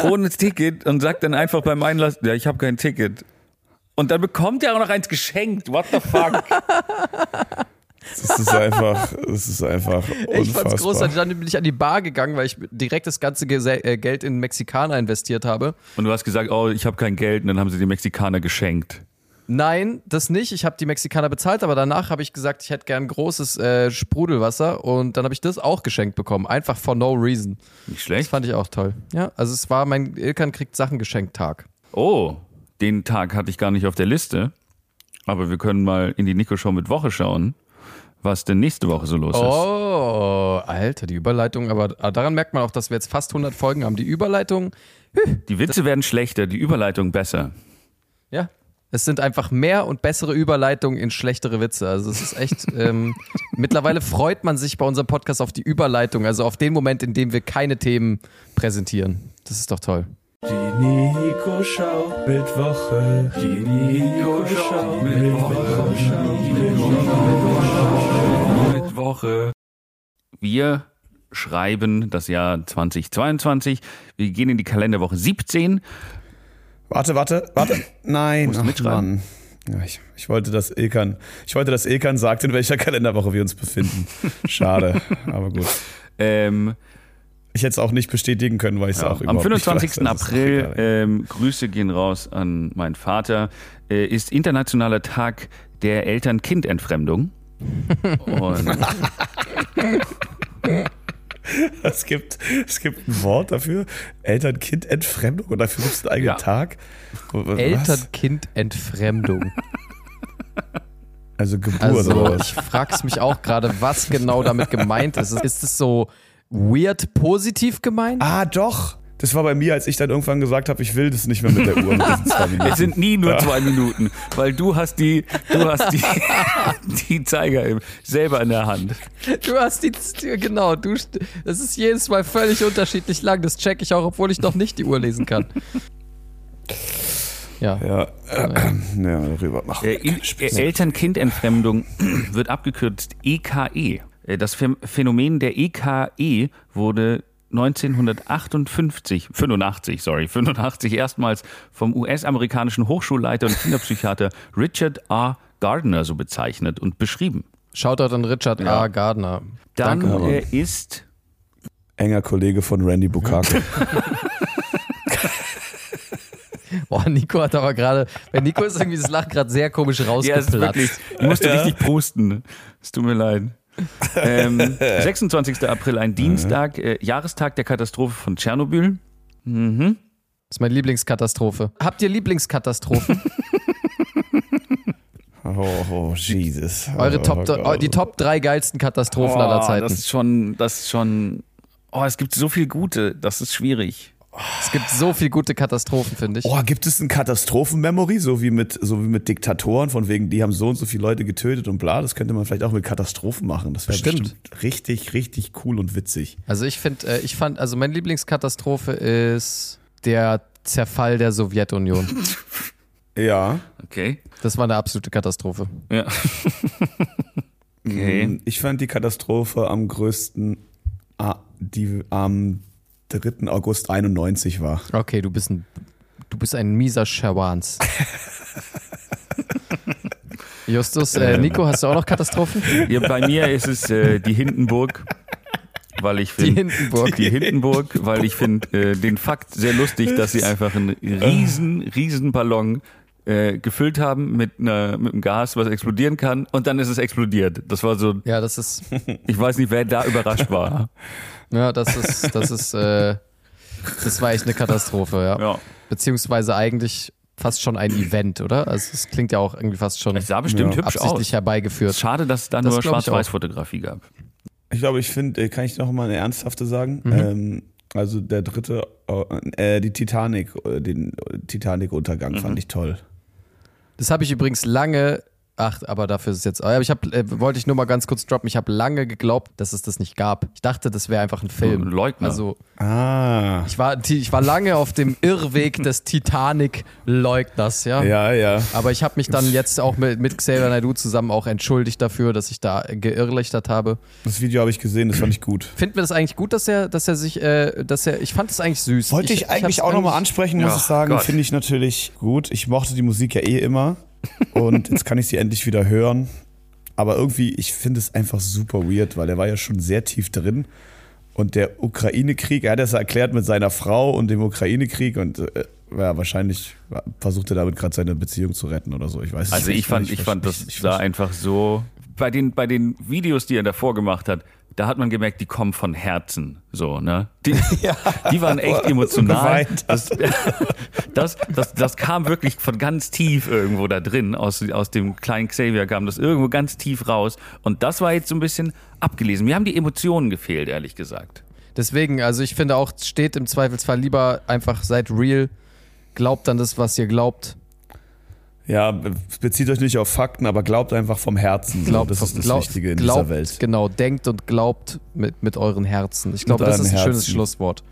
ohne Ticket und sagt dann einfach beim Einlass, ja, ich habe kein Ticket. Und dann bekommt er auch noch eins geschenkt. What the fuck? Das ist einfach, das ist einfach unfassbar. Ich fand's großartig. Dann bin ich an die Bar gegangen, weil ich direkt das ganze äh, Geld in Mexikaner investiert habe. Und du hast gesagt, oh, ich habe kein Geld. Und dann haben sie die Mexikaner geschenkt. Nein, das nicht. Ich habe die Mexikaner bezahlt, aber danach habe ich gesagt, ich hätte gern großes äh, Sprudelwasser und dann habe ich das auch geschenkt bekommen. Einfach for no reason. Nicht Das schlecht. fand ich auch toll. Ja, also es war mein Ilkan kriegt Sachen geschenkt Tag. Oh, den Tag hatte ich gar nicht auf der Liste. Aber wir können mal in die Nico-Show mit Woche schauen, was denn nächste Woche so los ist. Oh, Alter, die Überleitung, aber daran merkt man auch, dass wir jetzt fast 100 Folgen haben. Die Überleitung, Die Witze werden schlechter, die Überleitung besser. ja, es sind einfach mehr und bessere Überleitungen in schlechtere Witze. Also es ist echt, [laughs] ähm, mittlerweile freut man sich bei unserem Podcast auf die Überleitung, also auf den Moment, in dem wir keine Themen präsentieren. Das ist doch toll. Die Nico Schau mit Woche. Die Nico Schau mit Woche. Mit Woche. Wir schreiben das Jahr 2022. Wir gehen in die Kalenderwoche 17. Warte, warte, warte. [laughs] Nein. Musst ach, mitschreiben? Mann. Ja, ich, ich wollte, dass Ilkan, ich wollte, dass Ilkan sagt, in welcher Kalenderwoche wir uns befinden. [laughs] Schade, aber gut. Ähm, Ich hätte es auch nicht bestätigen können, weil ich es Ja, auch am überhaupt nicht 25. weiß. April, ähm, Grüße gehen raus an meinen Vater, äh, ist internationaler Tag der Eltern-Kind-Entfremdung. [laughs] Es gibt, es gibt ein Wort dafür. Eltern-Kind-Entfremdung und dafür gibt es einen eigenen Ja. Tag. Eltern-Kind-Entfremdung. Also Geburt Also oder ich was? frag's mich auch gerade, was genau damit gemeint ist. Ist es so weird positiv gemeint? Ah, doch. Das war bei mir, als ich dann irgendwann gesagt habe, ich will das nicht mehr mit der Uhr. Mit diesen zwei [laughs] Minuten. es sind nie nur zwei Minuten, weil du hast die, du hast die, [laughs] die Zeiger selber in der Hand. Du hast die, genau, du, das ist jedes Mal völlig unterschiedlich lang. Das check ich auch, obwohl ich noch nicht die Uhr lesen kann. Ja. ja, äh, ja, darüber machen Äh, äh. Eltern-Kind-Entfremdung wird abgekürzt EKE. Äh, Das Phän- Phänomen der EKE wurde 1958, 85, sorry, 85 erstmals vom US-amerikanischen Hochschulleiter und Kinderpsychiater [laughs] Richard R. Gardner so bezeichnet und beschrieben. Shoutout an Richard Ja. A. Gardner. Dann Danke. Mann. äh, ist Enger Kollege von Randy Bukake. [laughs] Boah, Nico hat aber gerade, bei Nico ist irgendwie das Lachen gerade sehr komisch Ja, es ist rausgeplatzt. wirklich. Ich musste richtig pusten. Es tut mir leid. [laughs] Ähm, 26. April, ein Dienstag, äh, Jahrestag der Katastrophe von Tschernobyl. Mhm. Das ist meine Lieblingskatastrophe. Habt ihr Lieblingskatastrophen? [laughs] Oh, oh Jesus. Eure oh, Top, Gott. die Top 3 geilsten Katastrophen aller Zeiten. Das ist schon, das ist schon. Oh, es gibt so viel gute. Das ist schwierig. Es gibt so viel gute Katastrophen, finde ich. Oh, gibt es ein Katastrophenmemory, so wie mit so wie mit Diktatoren, von wegen, die haben so und so viele Leute getötet und bla. Das könnte man vielleicht auch mit Katastrophen machen. Das wäre Bestimmt. bestimmt richtig, richtig cool und witzig. Also ich finde, äh, ich fand, also meine Lieblingskatastrophe ist der Zerfall der Sowjetunion. [laughs] Ja. Okay. Das war eine absolute Katastrophe. Ja. [laughs] okay. Ich fand die Katastrophe am größten, ah, die am 3. August 91 war. Okay, du bist ein, du bist ein mieser Schawans. [laughs] Justus, äh, Nico, hast du auch noch Katastrophen? Ja, bei mir ist es äh, die Hindenburg, weil ich Die finde. Hindenburg. Die Hindenburg, weil ich finde äh, den Fakt sehr lustig, dass sie [laughs] einfach einen riesen, riesen Ballon äh, gefüllt haben mit, einer, mit einem Gas, was explodieren kann und dann ist es explodiert. Das war so, Ja, das ist, ich weiß nicht, wer da überrascht war. [laughs] ja, das ist, das ist, äh, das war echt eine Katastrophe, ja. Ja. Beziehungsweise eigentlich fast schon ein Event, oder? Also es klingt ja auch irgendwie fast schon Es sah bestimmt Ja. hübsch absichtlich aus. herbeigeführt. Schade, dass es da nur. Schwarz-Weiß-Fotografie gab. Ich glaube, ich finde, äh, kann ich noch mal eine ernsthafte sagen? Mhm. Ähm, also der dritte, äh, die Titanic, äh, den Titanic-Untergang Mhm. fand ich toll. Das habe ich übrigens lange. Ach, aber dafür ist es jetzt. Aber ich habe, äh, wollte ich nur mal ganz kurz droppen. Ich habe lange geglaubt, dass es das nicht gab. Ich dachte, das wäre einfach ein Film. Ein Leugner. Also Ah. ich war, ich war lange auf dem Irrweg des Titanic-Leugners, ja. Ja, ja. Aber ich habe mich dann jetzt auch mit, mit Xavier Naidoo zusammen auch entschuldigt dafür, dass ich da geirrlichtert habe. Das Video habe ich gesehen, das fand ich gut. Finden wir das eigentlich gut, dass er, dass er sich, äh, dass er, ich fand das eigentlich süß. Wollte ich, eigentlich hab's auch nochmal eigentlich- ansprechen, muss Ja, ich sagen. Finde ich natürlich gut. Ich mochte die Musik ja eh immer. Und jetzt kann ich sie endlich wieder hören. Aber irgendwie, ich finde es einfach super weird, weil er war ja schon sehr tief drin. Und der Ukraine-Krieg, er hat das erklärt mit seiner Frau und dem Ukraine-Krieg und äh, ja, wahrscheinlich versucht er damit gerade seine Beziehung zu retten oder so. Ich weiß Also nicht. ich fand, Ich- ich fand, das ich- sah einfach so. Bei den, bei den Videos, die er davor gemacht hat, da hat man gemerkt, die kommen von Herzen. So, ne? Die, [laughs] die waren echt emotional. Das, [laughs] das, das, das kam wirklich von ganz tief irgendwo da drin. Aus, aus dem kleinen Xavier kam das irgendwo ganz tief raus. Und das war jetzt so ein bisschen abgelesen. Mir haben die Emotionen gefehlt, ehrlich gesagt. Deswegen, also ich finde auch, steht im Zweifelsfall lieber einfach, seid real, glaubt an das, was ihr glaubt. Ja, bezieht euch nicht auf Fakten, aber glaubt einfach vom Herzen. Glaubt, das ist das glaubt- Wichtige in glaubt, dieser Welt. Genau, denkt und glaubt mit, mit euren Herzen. Ich glaube, das ist ein euren schönes Herzen. Schlusswort.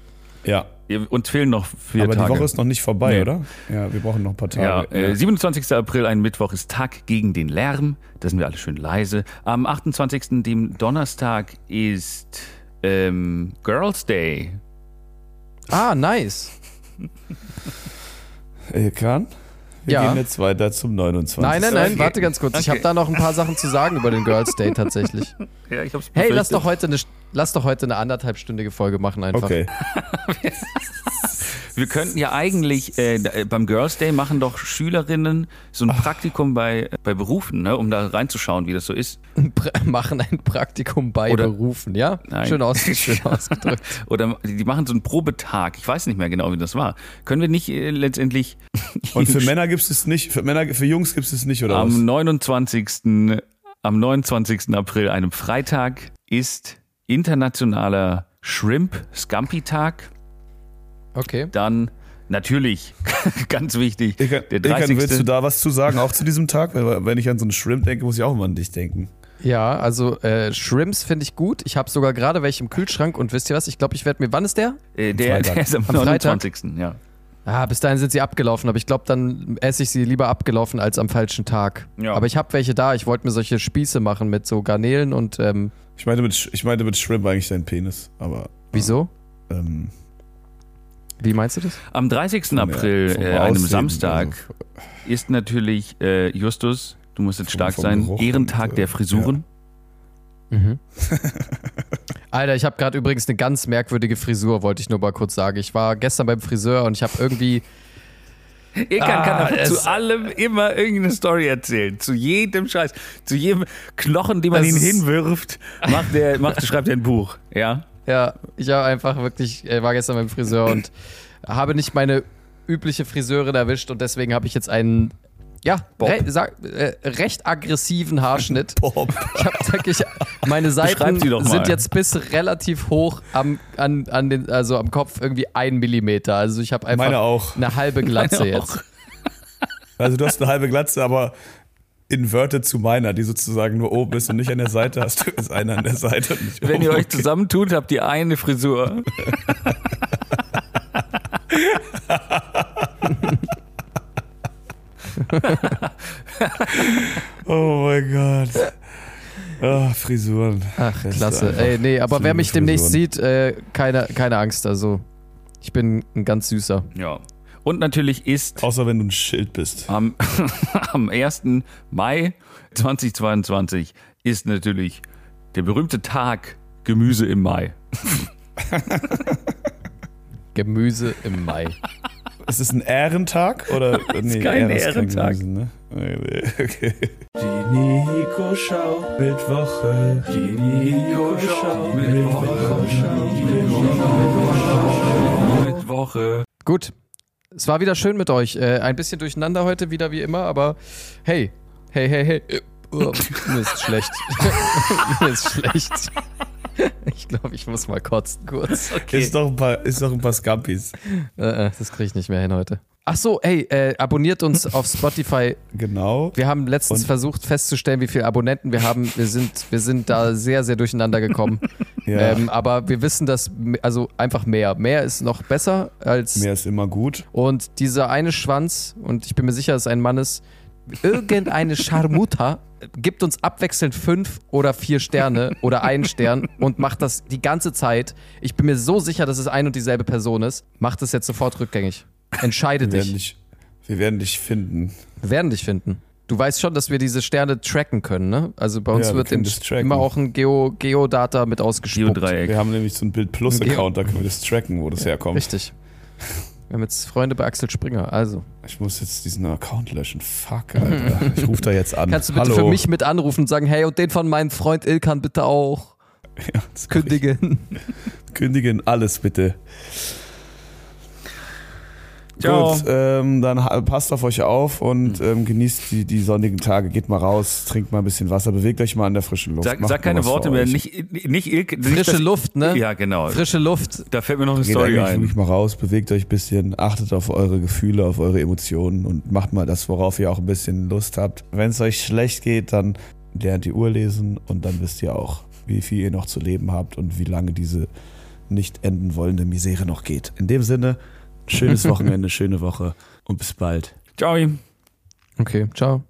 Ja, Uns fehlen noch vier aber Tage. die Woche ist noch nicht vorbei, Nee. oder? Ja, wir brauchen noch ein paar Ja, Tage. äh, 27. April, ein Mittwoch, ist Tag gegen den Lärm. Da sind wir alle schön leise. Am 28. dem Donnerstag ist ähm, Girls Day. Ah, nice. Äh, Kahn? Wir Ja. gehen jetzt weiter zum 29. Nein, nein, nein, Okay. warte ganz kurz. Ich Okay. habe da noch ein paar Sachen zu sagen über den Girls Day tatsächlich. [laughs] Ja, ich hab's Hey, lass doch heute eine, lass doch heute eine anderthalbstündige Folge machen einfach. Okay. Wir könnten ja eigentlich äh, äh, beim Girls Day machen doch Schülerinnen so ein Praktikum bei, bei Berufen, ne, um da reinzuschauen, wie das so ist. Pra machen ein Praktikum bei Oder- Berufen, ja? Nein. Schön, aus, [laughs] schön ausgedrückt. Oder die machen so einen Probetag. Ich weiß nicht mehr genau, wie das war. Können wir nicht äh, letztendlich [laughs] Und für [laughs] Männer gibt es nicht, für Männer, für Jungs gibt es nicht, oder was? Am 29. Am 29. April, einem Freitag, ist internationaler Shrimp Scampi Tag. Okay. Dann natürlich, [laughs] ganz wichtig, Ilkan, der Ilkan, 30. willst du da was zu sagen, auch zu diesem Tag? Weil, wenn ich an so einen Shrimp denke, muss ich auch immer an dich denken. Ja, also äh, Shrimps finde ich gut. Ich habe sogar gerade welche im Kühlschrank und wisst ihr was? Ich glaube, ich werde mir. Wann ist der? äh, der, Freitag. der ist am, Am Freitag? 29. Ja. Ah, bis dahin sind sie abgelaufen, aber ich glaube, dann esse ich sie lieber abgelaufen als am falschen Tag. Ja. Aber ich habe welche da. Ich wollte mir solche Spieße machen mit so Garnelen und ähm, Ich meinte mit, ich meinte mit Shrimp eigentlich dein Penis, aber wieso? ähm, Wie meinst du das? Am 30. vom- April, vom äh, einem Aussehen, Samstag, also, ist natürlich äh, Justus, du musst jetzt Vom- stark vom sein, Geruch Ehrentag und, äh, der Frisuren. Mhm. [laughs] Alter, ich habe gerade übrigens eine ganz merkwürdige Frisur, wollte ich nur mal kurz sagen. Ich war gestern beim Friseur und ich habe irgendwie Ilkan Ah, kann zu allem immer irgendeine Story erzählen. Zu jedem Scheiß. Zu jedem Knochen, den man ihn hinwirft, macht der, [laughs] macht, schreibt er ein Buch. Ja. Ja, ich habe einfach wirklich, äh, war gestern beim Friseur und habe nicht meine übliche Friseurin erwischt und deswegen habe ich jetzt einen, ja, Bob. re sag, äh, recht aggressiven Haarschnitt. [laughs] Bob. Ich habe wirklich, meine Seiten sind jetzt bis relativ hoch am, an, an den, also am Kopf irgendwie ein Millimeter. Also ich habe einfach Meine auch. eine halbe [laughs] Glatze Meine jetzt. auch. Also du hast eine halbe Glatze, aber inverted zu meiner, die sozusagen nur oben ist und nicht an der Seite hast. Du [laughs] ist eine an der Seite und nicht Wenn oben. ihr euch zusammentut, habt ihr eine Frisur. [laughs] Oh mein Gott. Ah, Frisuren. Ach, klasse. Ey, nee, aber wer mich demnächst Frisuren. sieht, äh, keine, keine Angst. Also Ich bin ein ganz süßer. Ja. Und natürlich ist Außer wenn du ein Schild bist. am, [laughs] am 1. Mai 2022 ist natürlich der berühmte Tag Gemüse im Mai. Gemüse im Mai. [laughs] Ist es ein Ehrentag? Oder? [laughs] nee, kein Ehre Ehrentag. Gemüse, ne? [laughs] Okay. Die Nico Schau Bildwoche. Die Nico Schau Bildwoche. Woche. Gut. Es war wieder schön mit euch. Äh, ein bisschen durcheinander heute, wieder wie immer, aber hey, hey, hey, hey. Äh, Oh, mir ist schlecht. [laughs] mir ist schlecht. [laughs] Ich glaube, ich muss mal kotzen kurz. Ist doch ein paar, ist doch ein paar Scampis. Äh, äh, das kriege ich nicht mehr hin heute. Ach so, hey, äh, abonniert uns auf Spotify. Genau. Wir haben letztens Und- versucht festzustellen, wie viele Abonnenten wir haben. Wir sind, wir sind da sehr, sehr durcheinander gekommen. [laughs] Ja. Ähm, aber wir wissen, dass, also einfach mehr. Mehr ist noch besser als. Mehr ist immer gut. Und dieser eine Schwanz, und ich bin mir sicher, dass es ein Mann ist, irgendeine Scharmuta gibt uns abwechselnd fünf oder vier Sterne oder einen Stern und macht das die ganze Zeit. Ich bin mir so sicher, dass es ein und dieselbe Person ist. Macht es jetzt sofort rückgängig. Entscheide Wir werden, dich. dich, wir werden dich finden. Wir werden dich finden. Du weißt schon, dass wir diese Sterne tracken können, ne? Also bei uns Ja, wir wird das immer auch ein Geo, Geodata mit ausgespuckt. Geodreieck. Wir haben nämlich so ein Bild Plus Account, da können wir das tracken, wo das herkommt. Richtig. [laughs] Wir haben jetzt Freunde bei Axel Springer. Also, Ich muss jetzt diesen Account löschen. Fuck, Alter. [laughs] Ich rufe da jetzt an. kannst du bitte Hallo. für mich mit anrufen und sagen, hey, und den von meinem Freund Ilkan bitte auch [laughs] Ja, kündigen. Kündigen alles bitte. Ciao. Gut, ähm, dann passt auf euch auf und ähm, genießt die, die sonnigen Tage. Geht mal raus, trinkt mal ein bisschen Wasser, bewegt euch mal an der frischen Luft. Sag, sag keine Worte mehr. Nicht, nicht Ilke. nicht Frische das- Luft, ne? Ja, genau. Frische Luft. Da fällt mir noch eine Geht Story ein. wirklich mal raus, bewegt euch ein bisschen, achtet auf eure Gefühle, auf eure Emotionen und macht mal das, worauf ihr auch ein bisschen Lust habt. Wenn es euch schlecht geht, dann lernt die Uhr lesen und dann wisst ihr auch, wie viel ihr noch zu leben habt und wie lange diese nicht enden wollende Misere noch geht. In dem Sinne, schönes [laughs] Wochenende, schöne Woche und bis bald. Ciao. Okay, ciao.